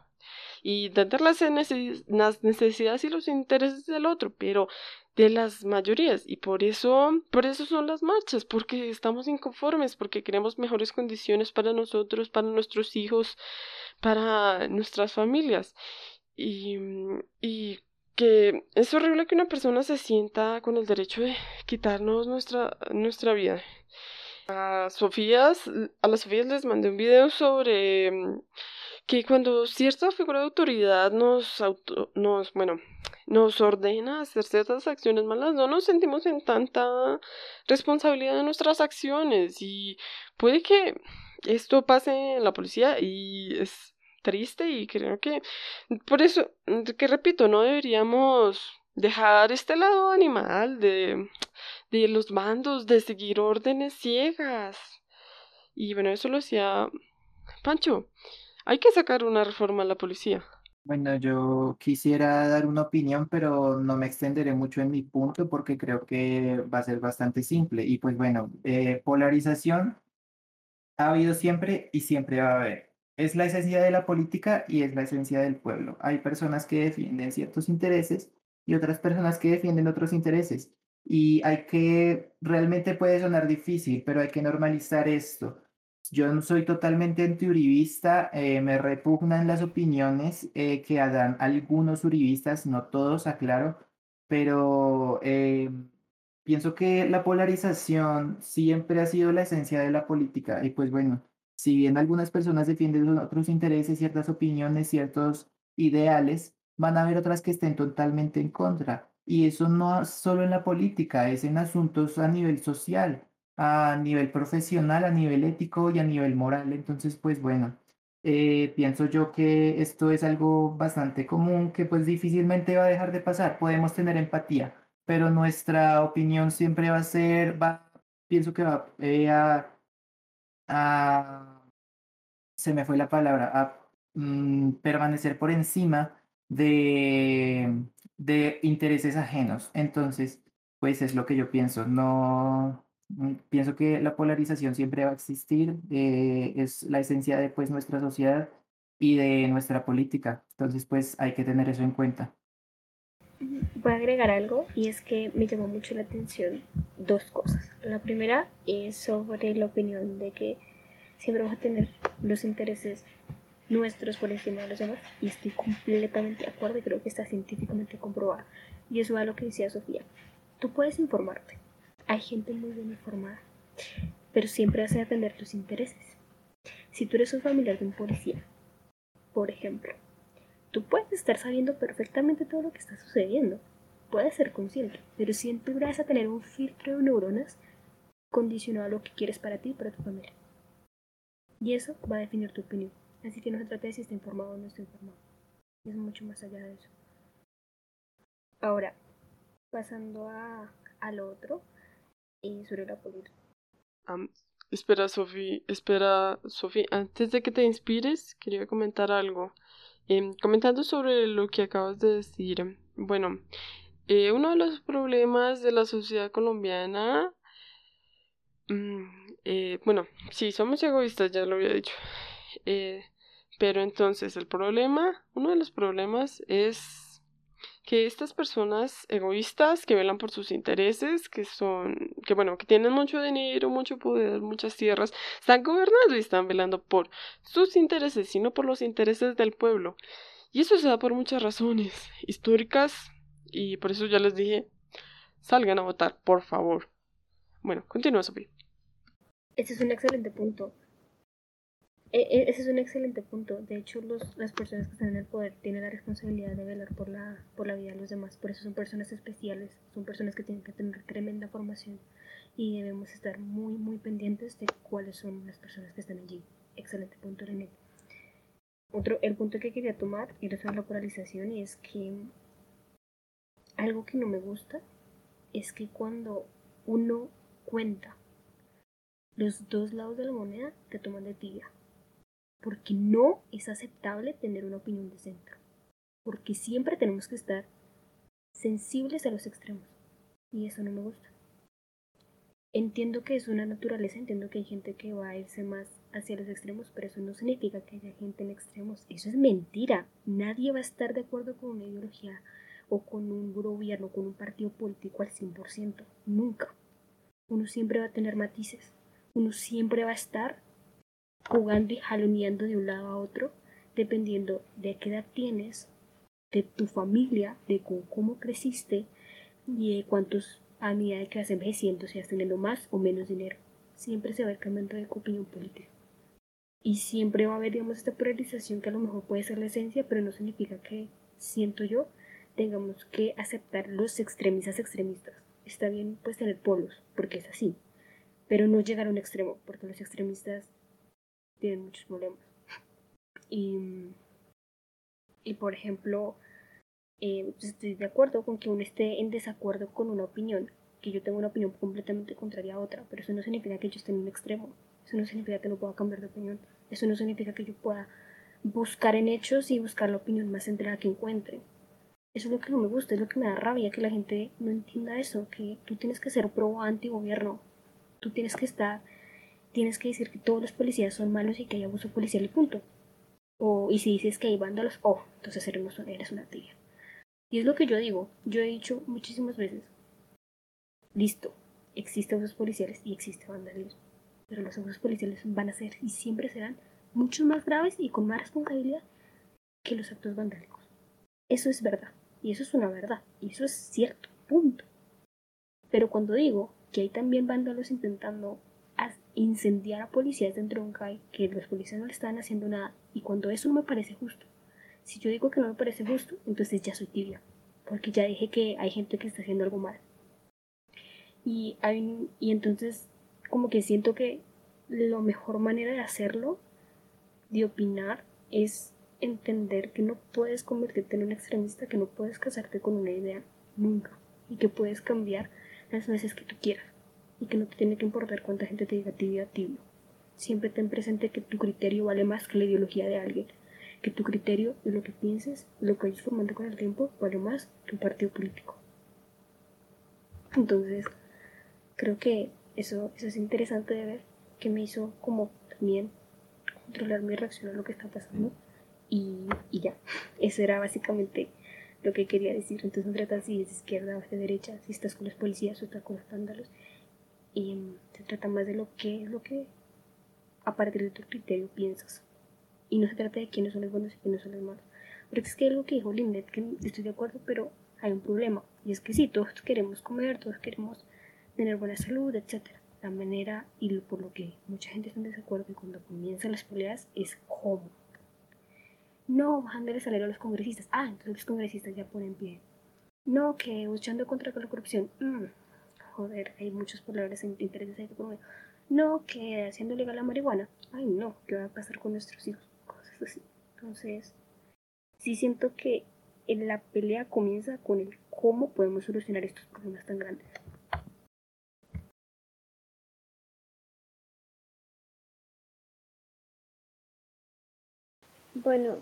y entender las, necesidades y los intereses del otro, pero de las mayorías y por eso por eso son las marchas porque estamos inconformes porque queremos mejores condiciones para nosotros para nuestros hijos para nuestras familias. Y, y que es horrible que una persona se sienta con el derecho de quitarnos nuestra nuestra vida. A Sofías a las Sofías les mandé un video sobre que cuando cierta figura de autoridad nos, auto, nos, bueno, nos ordena hacer ciertas acciones malas, no nos sentimos en tanta responsabilidad de nuestras acciones y puede que esto pase en la policía y es triste y creo que por eso, que repito, no deberíamos dejar este lado animal de, de los mandos, de seguir órdenes ciegas. Y bueno, eso lo decía Pancho. Hay que sacar una reforma a la policía. Bueno, yo quisiera dar una opinión, pero no me extenderé mucho en mi punto porque creo que va a ser bastante simple. Y pues bueno, eh, polarización ha habido siempre y siempre va a haber. Es la esencia de la política y es la esencia del pueblo. Hay personas que defienden ciertos intereses y otras personas que defienden otros intereses. Y hay que, realmente puede sonar difícil, pero hay que normalizar esto. Yo no soy totalmente antiuribista, eh, me repugnan las opiniones eh, que dan algunos uribistas, no todos, aclaro, pero eh, pienso que la polarización siempre ha sido la esencia de la política y pues bueno, si bien algunas personas defienden otros intereses, ciertas opiniones, ciertos ideales, van a haber otras que estén totalmente en contra. Y eso no solo en la política, es en asuntos a nivel social a nivel profesional, a nivel ético y a nivel moral. Entonces, pues bueno, eh, pienso yo que esto es algo bastante común que pues difícilmente va a dejar de pasar. Podemos tener empatía, pero nuestra opinión siempre va a ser, va, pienso que va eh, a, a, se me fue la palabra, a mm, permanecer por encima de, de intereses ajenos. Entonces, pues es lo que yo pienso. No, pienso que la polarización siempre va a existir, eh, es la esencia de pues, nuestra sociedad y de nuestra política. Entonces, pues hay que tener eso en cuenta. Voy a agregar algo y es que me llamó mucho la atención dos cosas. La primera es sobre la opinión de que siempre vamos a tener los intereses nuestros por encima de los demás y estoy completamente de acuerdo y creo que está científicamente comprobado. Y eso es lo que decía Sofía. Tú puedes informarte, hay gente muy bien informada, pero siempre hace atender tus intereses. Si tú eres un familiar de un policía, por ejemplo, tú puedes estar sabiendo perfectamente todo lo que está sucediendo, puedes ser consciente, pero siempre vas a tener un filtro de neuronas condicionado a lo que quieres para ti y para tu familia. Y eso va a definir tu opinión. Así que no se trata de si está informado o no está informado. Es mucho más allá de eso. Ahora, pasando a, al otro, y sobre la política. Espera, Sofi, espera, Sofi, antes de que te inspires, quería comentar algo. Em, comentando sobre lo que acabas de decir, bueno, eh, uno de los problemas de la sociedad colombiana, mm, eh, bueno, sí, somos egoístas, ya lo había dicho, eh, pero entonces el problema, uno de los problemas es que estas personas egoístas que velan por sus intereses, que son, que bueno, que tienen mucho dinero, mucho poder, muchas tierras, están gobernando y están velando por sus intereses, sino por los intereses del pueblo. Y eso se da por muchas razones históricas y por eso ya les dije, salgan a votar, por favor. Bueno, continúa, Sofía. Ese es un excelente punto. E- e- Ese es un excelente punto. De hecho, los, las personas que están en el poder tienen la responsabilidad de velar por la, por la vida de los demás. Por eso son personas especiales, son personas que tienen que tener tremenda formación y debemos estar muy, muy pendientes de cuáles son las personas que están allí. Excelente punto, René. Otro, el punto que quería tomar era sobre la polarización y es que algo que no me gusta es que cuando uno cuenta los dos lados de la moneda, te toman de tibia porque no es aceptable tener una opinión de centro, porque siempre tenemos que estar sensibles a los extremos, y eso no me gusta. Entiendo que es una naturaleza, entiendo que hay gente que va a irse más hacia los extremos, pero eso no significa que haya gente en extremos, eso es mentira, nadie va a estar de acuerdo con una ideología o con un gobierno, con un partido político al 100%, nunca. Uno siempre va a tener matices, uno siempre va a estar jugando y jaloneando de un lado a otro, dependiendo de qué edad tienes, de tu familia, de cómo, creciste y de cuántos a medida de que vas envejeciendo, si vas teniendo más o menos dinero. Siempre se va ir cambiando de opinión política. Y siempre va a haber, digamos, esta polarización que a lo mejor puede ser la esencia, pero no significa que, siento yo, tengamos que aceptar los extremistas extremistas. Está bien, pues, tener polos, porque es así. Pero no llegar a un extremo, porque los extremistas tienen muchos problemas. Y, y por ejemplo, eh, estoy de acuerdo con que uno esté en desacuerdo con una opinión, que yo tengo una opinión completamente contraria a otra, pero eso no significa que yo esté en un extremo, eso no significa que no pueda cambiar de opinión, eso no significa que yo pueda buscar en hechos y buscar la opinión más centrada que encuentre. Eso es lo que no me gusta, es lo que me da rabia, que la gente no entienda eso, que tú tienes que ser pro o anti-gobierno, tú tienes que estar tienes que decir que todos los policías son malos y que hay abuso policial y punto. O, y si dices que hay vándalos, oh, entonces eres, eres una tía. Y es lo que yo digo, yo he dicho muchísimas veces, listo, existe abusos policiales y existe vandalismo, pero los abusos policiales van a ser y siempre serán mucho más graves y con más responsabilidad que los actos vandálicos. Eso es verdad, y eso es una verdad, y eso es cierto, punto. Pero cuando digo que hay también vándalos intentando incendiar a policías dentro de un CAI, que los policías no le estaban haciendo nada, y cuando eso no me parece justo, si yo digo que no me parece justo, entonces ya soy tibia, porque ya dije que hay gente que está haciendo algo mal. Y, hay, y entonces como que siento que la mejor manera de hacerlo, de opinar, es entender que no puedes convertirte en un extremista, que no puedes casarte con una idea nunca, y que puedes cambiar las veces que tú quieras y que no te tiene que importar cuánta gente te diga tibio a tibio. Siempre ten presente que tu criterio vale más que la ideología de alguien, que tu criterio y lo que pienses, lo que vayas formando con el tiempo, vale más que un partido político. Entonces, creo que eso, eso es interesante de ver, que me hizo como también controlar mi reacción a lo que está pasando. Y, y ya, eso era básicamente lo que quería decir. Entonces no trata si es de izquierda o de derecha, si estás con los policías o estás con los vándalos y se trata más de lo que es lo que a partir de tu criterio piensas. Y no se trata de quiénes son los buenos y quiénes son los malos. Porque es que algo que dijo Lindet, que estoy de acuerdo, pero hay un problema. Y es que sí, todos queremos comer, todos queremos tener buena salud, etc. La manera y por lo que mucha gente está en desacuerdo y cuando comienzan las peleas es cómo. No, bajando el salario a los congresistas. Ah, entonces los congresistas ya ponen pie. No, que luchando contra la corrupción. Mm, joder, hay muchos palabras intereses ahí como, no, que haciendo legal la marihuana, ay no, ¿qué va a pasar con nuestros hijos? Cosas así. Entonces, sí siento que la pelea comienza con el cómo podemos solucionar estos problemas tan grandes. Bueno,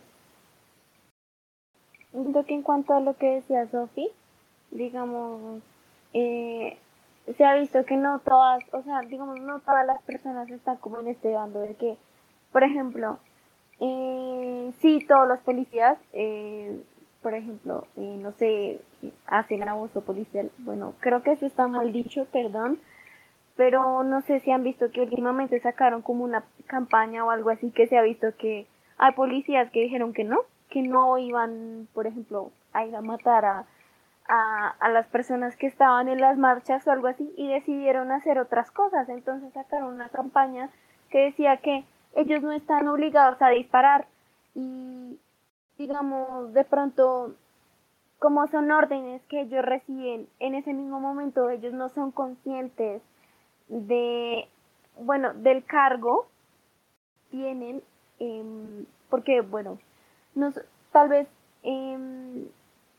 creo que en cuanto a lo que decía Sofi, digamos, eh, se ha visto que no todas, o sea, digamos, no todas las personas están como en este bando de que, por ejemplo, eh, sí, todos los policías, eh, por ejemplo, eh, no sé, hacen abuso policial. Bueno, creo que eso está mal dicho, perdón, pero no sé si han visto que últimamente sacaron como una campaña o algo así que se ha visto que hay policías que dijeron que no, que no iban, por ejemplo, a ir a matar a, a, las personas que estaban en las marchas o algo así y decidieron hacer otras cosas. Entonces sacaron una campaña que decía que ellos no están obligados a disparar y digamos de pronto como son órdenes que ellos reciben en ese mismo momento ellos no son conscientes de bueno del cargo tienen eh, porque bueno nos, tal vez eh,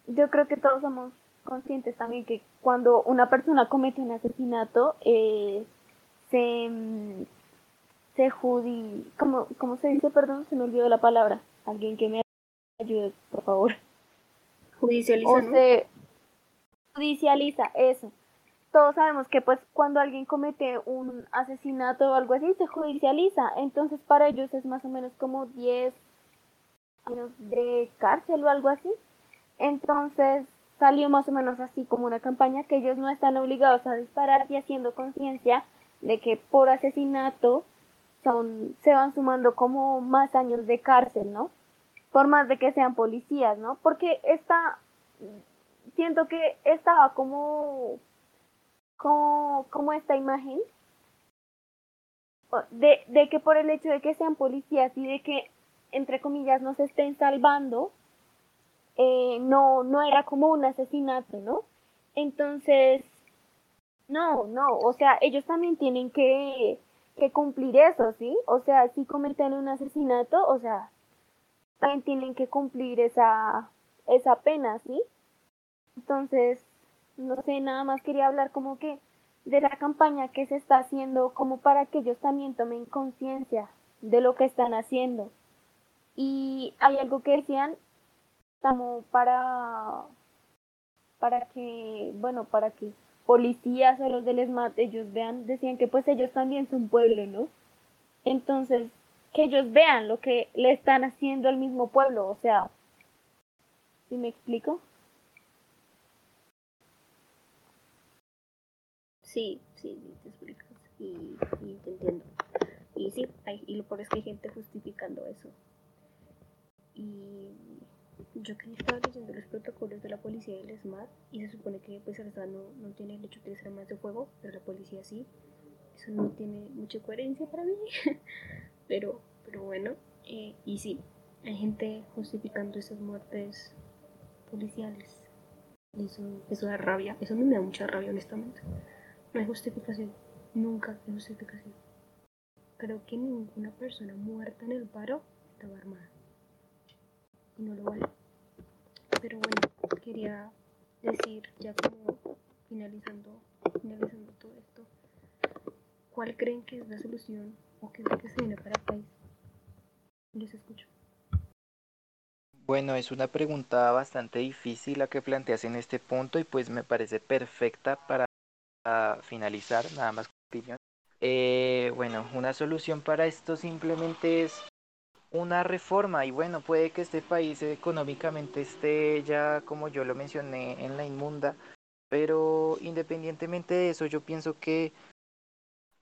yo creo que todos somos conscientes también que cuando una persona comete un asesinato eh, se se judi ¿cómo, ¿cómo se dice? Perdón, se me olvidó la palabra. Alguien que me ayude, por favor. Judicializa, o ¿no? se judicializa, eso. Todos sabemos que pues cuando alguien comete un asesinato o algo así, se judicializa. Entonces para ellos es más o menos como 10 años de cárcel o algo así. Entonces salió más o menos así como una campaña que ellos no están obligados a disparar y haciendo conciencia de que por asesinato son, se van sumando como más años de cárcel, ¿no? Por más de que sean policías, ¿no? Porque esta, siento que estaba como, como, como esta imagen de, de que por el hecho de que sean policías y de que, entre comillas, no se estén salvando, eh, no, no era como un asesinato, ¿no? Entonces, no, no, o sea, ellos también tienen que, que cumplir eso, ¿sí? O sea, si cometen un asesinato, o sea, también tienen que cumplir esa, esa pena, ¿sí? Entonces, no sé, nada más quería hablar como que de la campaña que se está haciendo como para que ellos también tomen conciencia de lo que están haciendo. Y hay algo que decían como para para que, bueno, para que policías o los del ESMAD ellos vean, decían que pues ellos también son pueblo, ¿no? Entonces, que ellos vean lo que le están haciendo al mismo pueblo, o sea, ¿sí me explico? Sí, sí, te explicas y, te entiendo. Y sí, hay, y lo peor es que hay gente justificando eso. Y yo que estaba leyendo los protocolos de la policía y del SMAT y se supone que pues el SMAT no, no tiene el derecho a utilizar armas de fuego, pero la policía sí. Eso no tiene mucha coherencia para mí. pero, pero bueno, eh, y sí, hay gente justificando esas muertes policiales. Y eso, eso da rabia. Eso a mí me da mucha rabia, honestamente. No hay justificación. Nunca hay justificación. Creo que ninguna persona muerta en el paro estaba armada. Y no lo vale. Pero bueno, quería decir ya como finalizando, finalizando todo esto, ¿cuál creen que es la solución o qué es lo que se viene para el país? Les escucho. Bueno, es una pregunta bastante difícil la que planteas en este punto y pues me parece perfecta para finalizar, nada más con opinión. Eh, bueno, una solución para esto simplemente es una reforma y bueno, puede que este país económicamente esté ya, como yo lo mencioné, en la inmunda, pero independientemente de eso, yo pienso que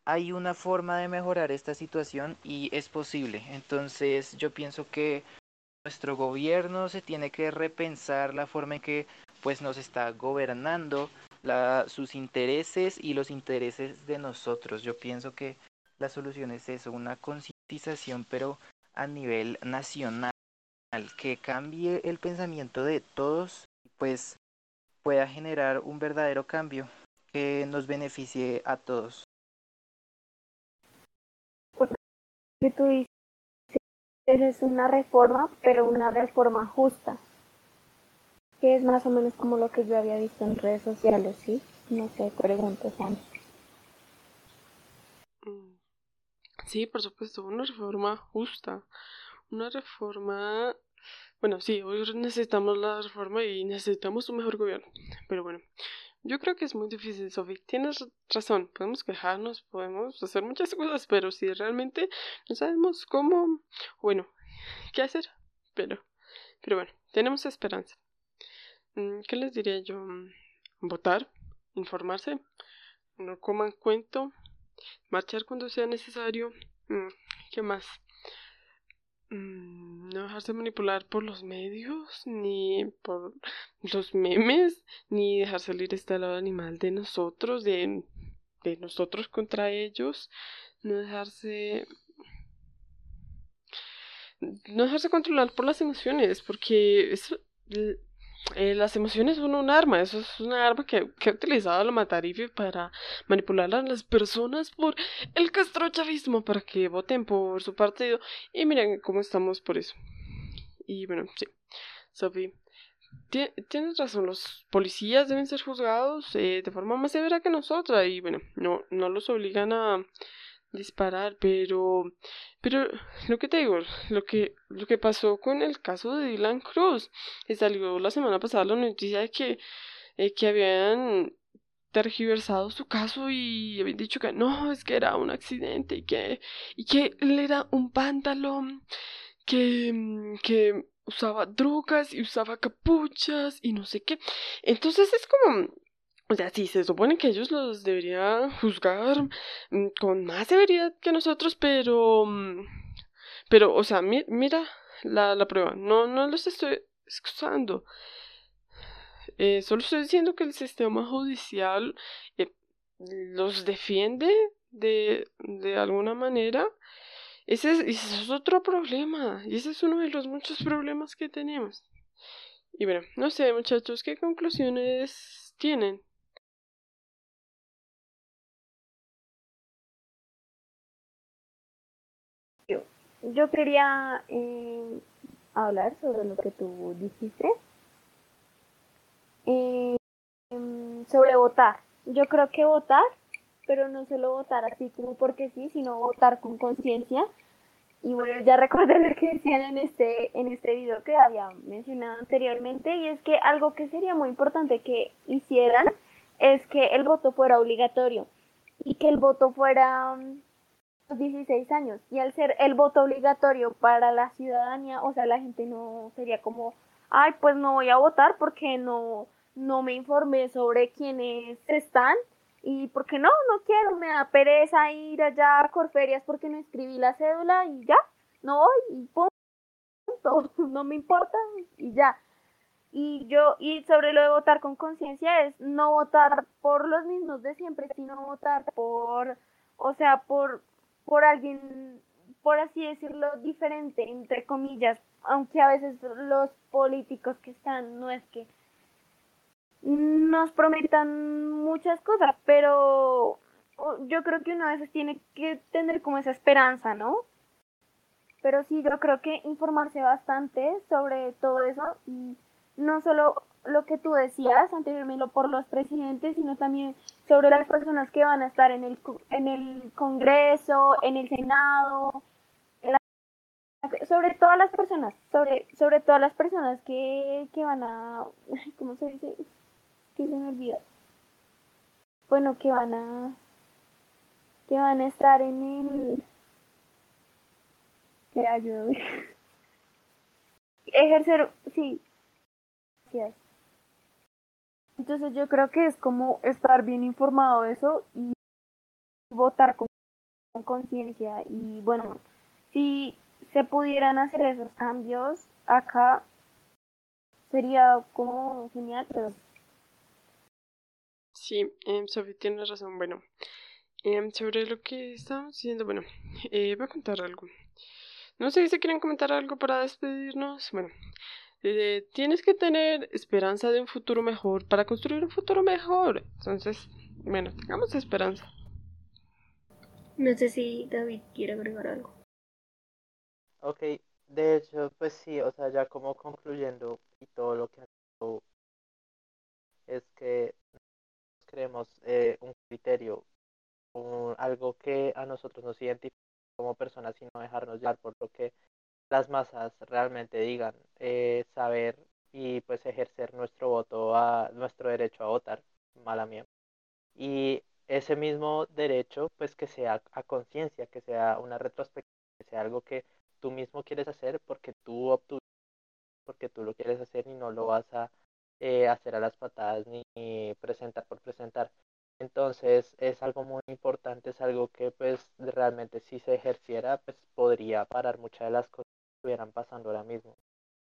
hay una forma de mejorar esta situación y es posible. Entonces, yo pienso que nuestro gobierno se tiene que repensar la forma en que pues nos está gobernando, la, sus intereses y los intereses de nosotros. Yo pienso que la solución es eso, una concientización, pero a nivel nacional, que cambie el pensamiento de todos, pues pueda generar un verdadero cambio que nos beneficie a todos. Porque tú dices es una reforma, pero una reforma justa, que es más o menos como lo que yo había visto en redes sociales, ¿sí? No sé, pregunto, Juan. Sí, por supuesto, una reforma justa, una reforma... Bueno, sí, hoy necesitamos la reforma y necesitamos un mejor gobierno, pero bueno, yo creo que es muy difícil, Sophie. Tienes razón. Podemos quejarnos, podemos hacer muchas cosas, pero si realmente no sabemos cómo, bueno, qué hacer, pero, pero bueno, tenemos esperanza. Mm, ¿Qué les diría yo? Mm, votar, informarse, no coman cuento, marchar cuando sea necesario. Mm, ¿Qué más? Mm, no dejarse manipular por los medios, ni por los memes, ni dejar salir este lado animal de nosotros, de, de nosotros contra ellos, no dejarse no dejarse controlar por las emociones, porque eso, eh, las emociones son un arma, eso es una arma que, que ha utilizado la Matarife para manipular a las personas por el castrochavismo para que voten por su partido. Y miren cómo estamos por eso. Y bueno, sí, Sophie, tienes razón, los policías deben ser juzgados eh, de forma más severa que nosotras y bueno, no, no los obligan a disparar, pero pero lo que te digo, lo que lo que pasó con el caso de Dylan Cruz, salió la semana pasada la noticia de que eh, que habían tergiversado su caso y habían dicho que no, es que era un accidente y que y que él era un pantalón que que usaba drogas y usaba capuchas y no sé qué. Entonces es como o sea, sí, se supone que ellos los deberían juzgar mm, con más severidad que nosotros, pero... Mm, pero, o sea, mira la, la prueba. No, no los estoy excusando. Eh, solo estoy diciendo que el sistema judicial eh, los defiende de, de alguna manera. Ese es, ese es otro problema. Y ese es uno de los muchos problemas que tenemos. Y bueno, no sé, muchachos, ¿qué conclusiones tienen? Yo quería eh, hablar sobre lo que tú dijiste. Eh, sobre votar. Yo creo que votar, pero no solo votar así como porque sí, sino votar con conciencia. Y bueno, ya recordé lo que decían en este, en este video que había mencionado anteriormente, y es que algo que sería muy importante que hicieran es que el voto fuera obligatorio y que el voto fuera 16 años y al ser el voto obligatorio para la ciudadanía, o sea, la gente no sería como, ay, pues no voy a votar porque no, no me informé sobre quiénes están y porque no, no quiero, me da pereza ir allá a Corferias porque no escribí la cédula y ya, no voy y punto, no me importa y ya. Y yo, y sobre lo de votar con conciencia es no votar por los mismos de siempre, sino votar por, o sea, por por alguien, por así decirlo, diferente, entre comillas, aunque a veces los políticos que están no es que nos prometan muchas cosas, pero yo creo que uno a veces tiene que tener como esa esperanza, ¿no? Pero sí, yo creo que informarse bastante sobre todo eso y no solo lo que tú decías anteriormente por los presidentes, sino también sobre las personas que van a estar en el, en el Congreso, en el Senado, sobre todas las personas, sobre, sobre todas las personas que, que van a, ¿cómo se dice? Que se me olvida. Bueno, que van a, que van a estar en el, que ayude. Ejercer, sí, gracias. Entonces yo creo que es como estar bien informado de eso y votar con conciencia. Y bueno, si se pudieran hacer esos cambios acá, sería como genial, pero... Sí, eh, Sofía tiene razón. Bueno, em, sobre lo que estamos diciendo, bueno, eh, voy a contar algo. No sé si quieren comentar algo para despedirnos. Bueno, eh, tienes que tener esperanza de un futuro mejor para construir un futuro mejor. Entonces, bueno, tengamos esperanza. No sé si David quiere agregar algo. Ok, De hecho, pues sí, o sea, ya como concluyendo y todo lo que han dicho, es que creemos eh, un criterio, un- algo que a nosotros nos identifica como personas y no dejarnos llevar por lo que las masas realmente digan, eh, saber y pues ejercer nuestro voto a nuestro derecho a votar, mala mía. Y ese mismo derecho, pues que sea a conciencia, que sea una retrospectiva, que sea algo que tú mismo quieres hacer porque tú obtuviste, porque tú lo quieres hacer y no lo vas a eh, hacer a las patadas ni presentar por presentar. Entonces es algo muy importante, es algo que pues realmente si se ejerciera pues podría parar muchas de las cosas estuvieran pasando ahora mismo.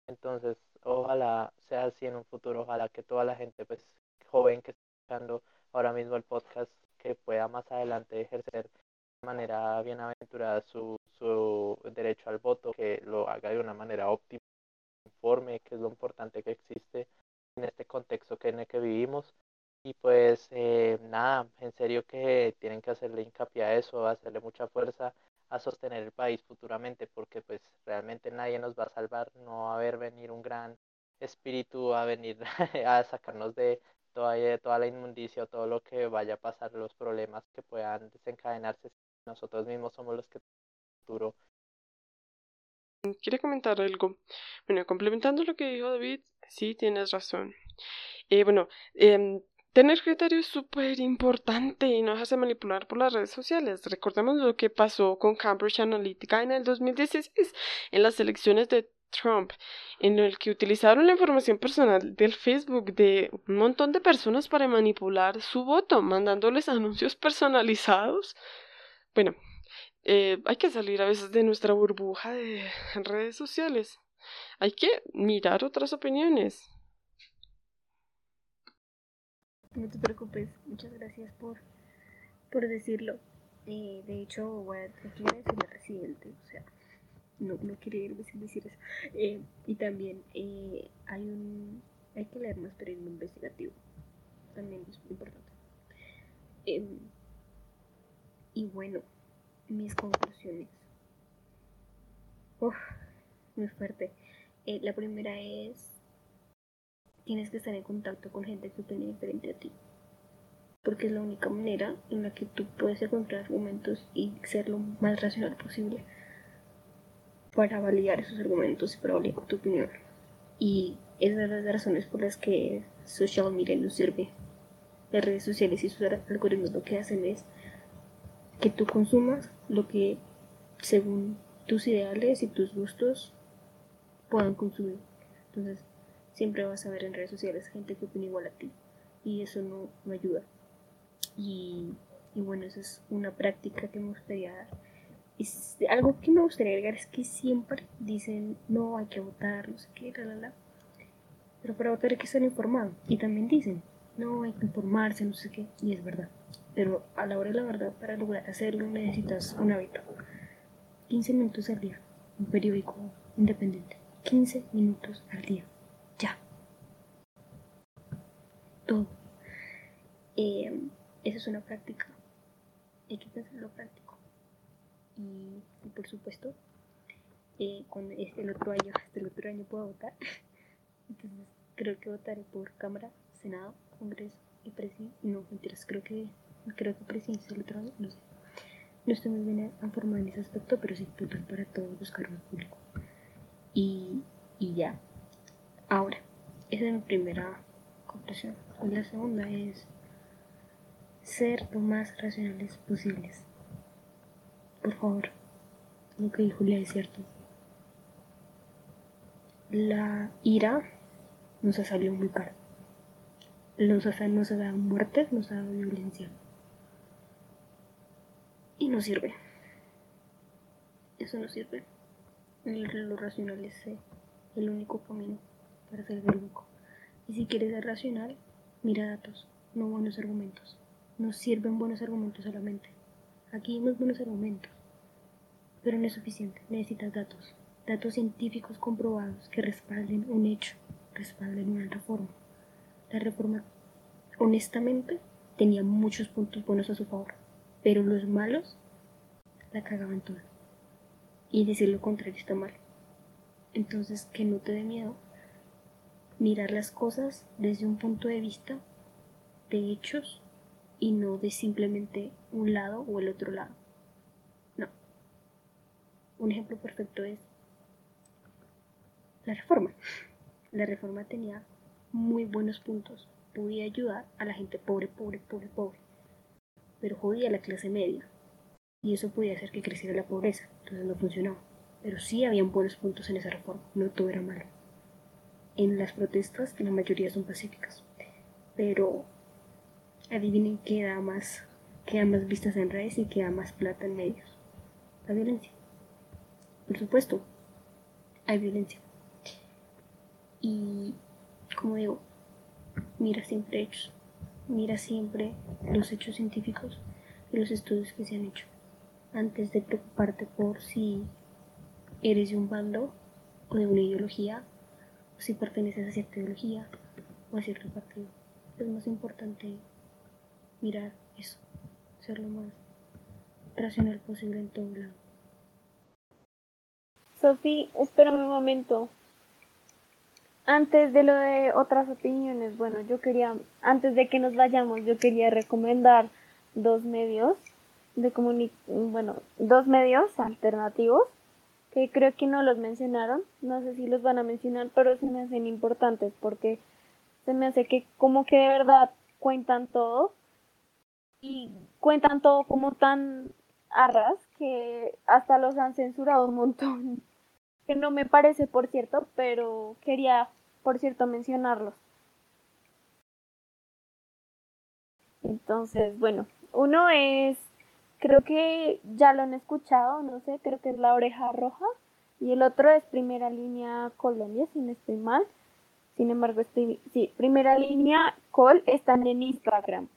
Entonces ojalá sea así en un futuro, ojalá que toda la gente pues joven que está escuchando ahora mismo el podcast que pueda más adelante ejercer de manera bienaventurada su, su derecho al voto, que lo haga de una manera óptima, informe, que es lo importante que existe en este contexto que en el que vivimos. Y pues eh, nada, en serio que tienen que hacerle hincapié a eso, hacerle mucha fuerza a sostener el país futuramente, porque pues realmente nadie nos va a salvar, no a haber venir un gran espíritu a venir a sacarnos de toda, toda la inmundicia o todo lo que vaya a pasar, los problemas que puedan desencadenarse nosotros mismos somos los que futuro. Quiero comentar algo. Bueno, complementando lo que dijo David, sí, tienes razón. Eh, bueno, eh, tener criterio es súper importante y no dejarse manipular por las redes sociales. Recordemos lo que pasó con Cambridge Analytica en el 2016 en las elecciones de Trump, en el que utilizaron la información personal del Facebook de un montón de personas para manipular su voto, mandándoles anuncios personalizados. Bueno, eh, hay que salir a veces de nuestra burbuja de redes sociales. Hay que mirar otras opiniones. No te preocupes, muchas gracias por, por decirlo. Eh, de hecho, voy a, voy a decirle residente, o sea, no, no quería irme sin decir eso. Eh, y también eh, hay un hay que leer más periodismo investigativo, también es muy importante. Em, y bueno, mis conclusiones. Uf, muy fuerte. Eh, la primera es, tienes que estar en contacto con gente que opine diferente a ti. Porque es la única manera en la que tú puedes encontrar argumentos y ser lo más racional posible para validar esos argumentos y para validar tu opinión. Y esas son las razones por las que social media no sirve. Las redes sociales y sus algoritmos lo que hacen es que tú consumas lo que según tus ideales y tus gustos puedan consumir. Entonces, siempre vas a ver en redes sociales gente que opina igual a ti y eso no, no ayuda. Y, y, bueno, esa es una práctica que me gustaría dar. Y algo que me gustaría agregar es que siempre dicen, no, hay que votar, no sé qué, la, la, la. Pero para votar hay que estar informado. Y también dicen, no, hay que informarse, no sé qué, y es verdad. Pero a la hora de la verdad, para lograr hacerlo necesitas un hábito. 15 minutos al día, un periódico independiente. 15 minutos al día. Ya. Todo. Eh, esa es una práctica. Hay que pensarlo práctico. Y, por supuesto, eh, cuando este el otro año, este el otro año puedo votar. Entonces creo que votaré por Cámara, Senado, Congreso y Presidencia. No, mentiras, creo que creo que Presidencia el otro año, no sé. No estoy muy bien informada en ese aspecto, pero sí votar para todos los cargos públicos. Y, y ya. Ahora, esa es mi primera la segunda es ser lo más racionales posibles. Por favor, lo que dijo Julia es cierto. La ira nos ha salido muy caro. Nos ha, ha dado muertes, nos ha dado violencia. Y no sirve. Eso no sirve. Lo racional es el único camino para ser loco. Y si quieres ser racional, mira datos, no buenos argumentos. No sirven buenos argumentos solamente. Aquí hay buenos argumentos, pero no es suficiente. Necesitas datos, datos científicos comprobados que respalden un hecho, respalden una reforma. La reforma, honestamente, tenía muchos puntos buenos a su favor, pero los malos la cagaban toda. Y decir lo contrario está mal. Entonces, que no te dé miedo mirar las cosas desde un punto de vista de hechos y no de simplemente un lado o el otro lado. No. Un ejemplo perfecto es la reforma. La reforma tenía muy buenos puntos. Podía ayudar a la gente pobre, pobre, pobre, pobre. Pero jodía a la clase media. Y eso podía hacer que creciera la pobreza. Entonces no funcionaba. Pero sí habían buenos puntos en esa reforma. No todo era malo. En las protestas la mayoría son pacíficas. Pero adivinen qué da más, qué da más vistas en redes y qué da más plata en medios. La violencia. Por supuesto, hay violencia. Y, como digo, mira siempre hechos. Mira siempre los hechos científicos y los estudios que se han hecho. Antes de preocuparte por si eres de un bando o de una ideología, si perteneces a cierta ideología o a cierto partido. Es más importante mirar eso, ser lo más racional posible en todo lado. Sofi, espérame un momento. Antes de lo de otras opiniones, bueno, yo quería, antes de que nos vayamos, yo quería recomendar dos medios de comuni bueno, dos medios alternativos que creo que no los mencionaron, no sé si los van a mencionar, pero se me hacen importantes porque se me hace que como que de verdad cuentan todo y cuentan todo como tan arras que hasta los han censurado un montón. Que no me parece, por cierto, pero quería, por cierto, mencionarlos. Entonces, bueno, uno es, creo que ya lo han escuchado, no sé, creo que es La Oreja Roja. Y el otro es Primera Línea Colombia, si no estoy mal. Sin embargo, estoy, sí, Primera Línea Col están en Instagram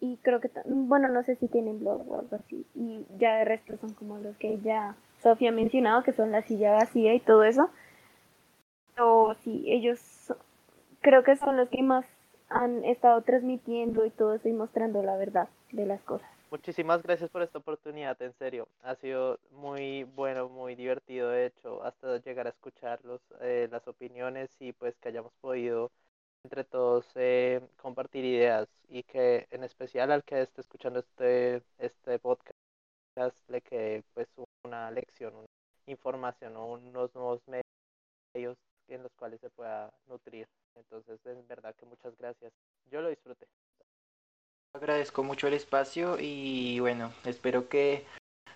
y creo que, bueno, no sé si tienen blog o algo así. Y ya de resto son como los que ya Sofía ha mencionado, que son la silla vacía y todo eso. O sí, ellos creo que son los que más han estado transmitiendo y todo eso y mostrando la verdad de las cosas. Muchísimas gracias por esta oportunidad, en serio. Ha sido muy bueno, muy divertido, de hecho, hasta llegar a escucharlos, eh, las opiniones y pues que hayamos podido entre todos eh, compartir ideas y que en especial al que esté escuchando este, este podcast le quede pues una lección, una información o unos nuevos medios en los cuales se pueda nutrir. Entonces, es verdad que muchas gracias. Yo lo disfruté. Agradezco mucho el espacio y bueno, espero que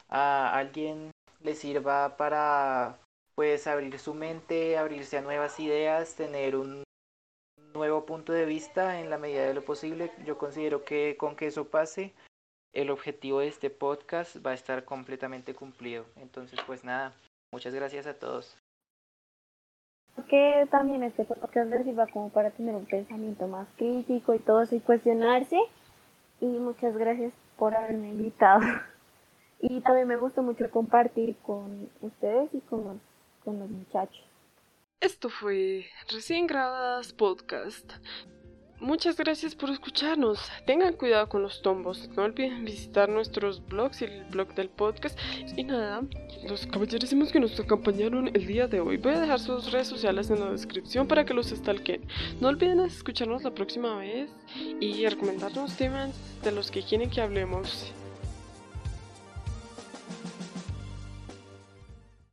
a alguien le sirva para pues abrir su mente, abrirse a nuevas ideas, tener un nuevo punto de vista en la medida de lo posible. Yo considero que con que eso pase, el objetivo de este podcast va a estar completamente cumplido. Entonces, pues nada, muchas gracias a todos. Que también este podcast sirva como para tener un pensamiento más crítico y todo eso cuestionarse. Y muchas gracias por haberme invitado. Y también me gustó mucho compartir con ustedes y con con los muchachos. Esto fue Recién Grabadas Podcast. Muchas gracias por escucharnos. Tengan cuidado con los tombos. No olviden visitar nuestros blogs y el blog del podcast. Y nada, los caballerísimos que nos acompañaron el día de hoy. Voy a dejar sus redes sociales en la descripción para que los stalken. No olviden escucharnos la próxima vez y recomendarnos temas de los que quieren que hablemos.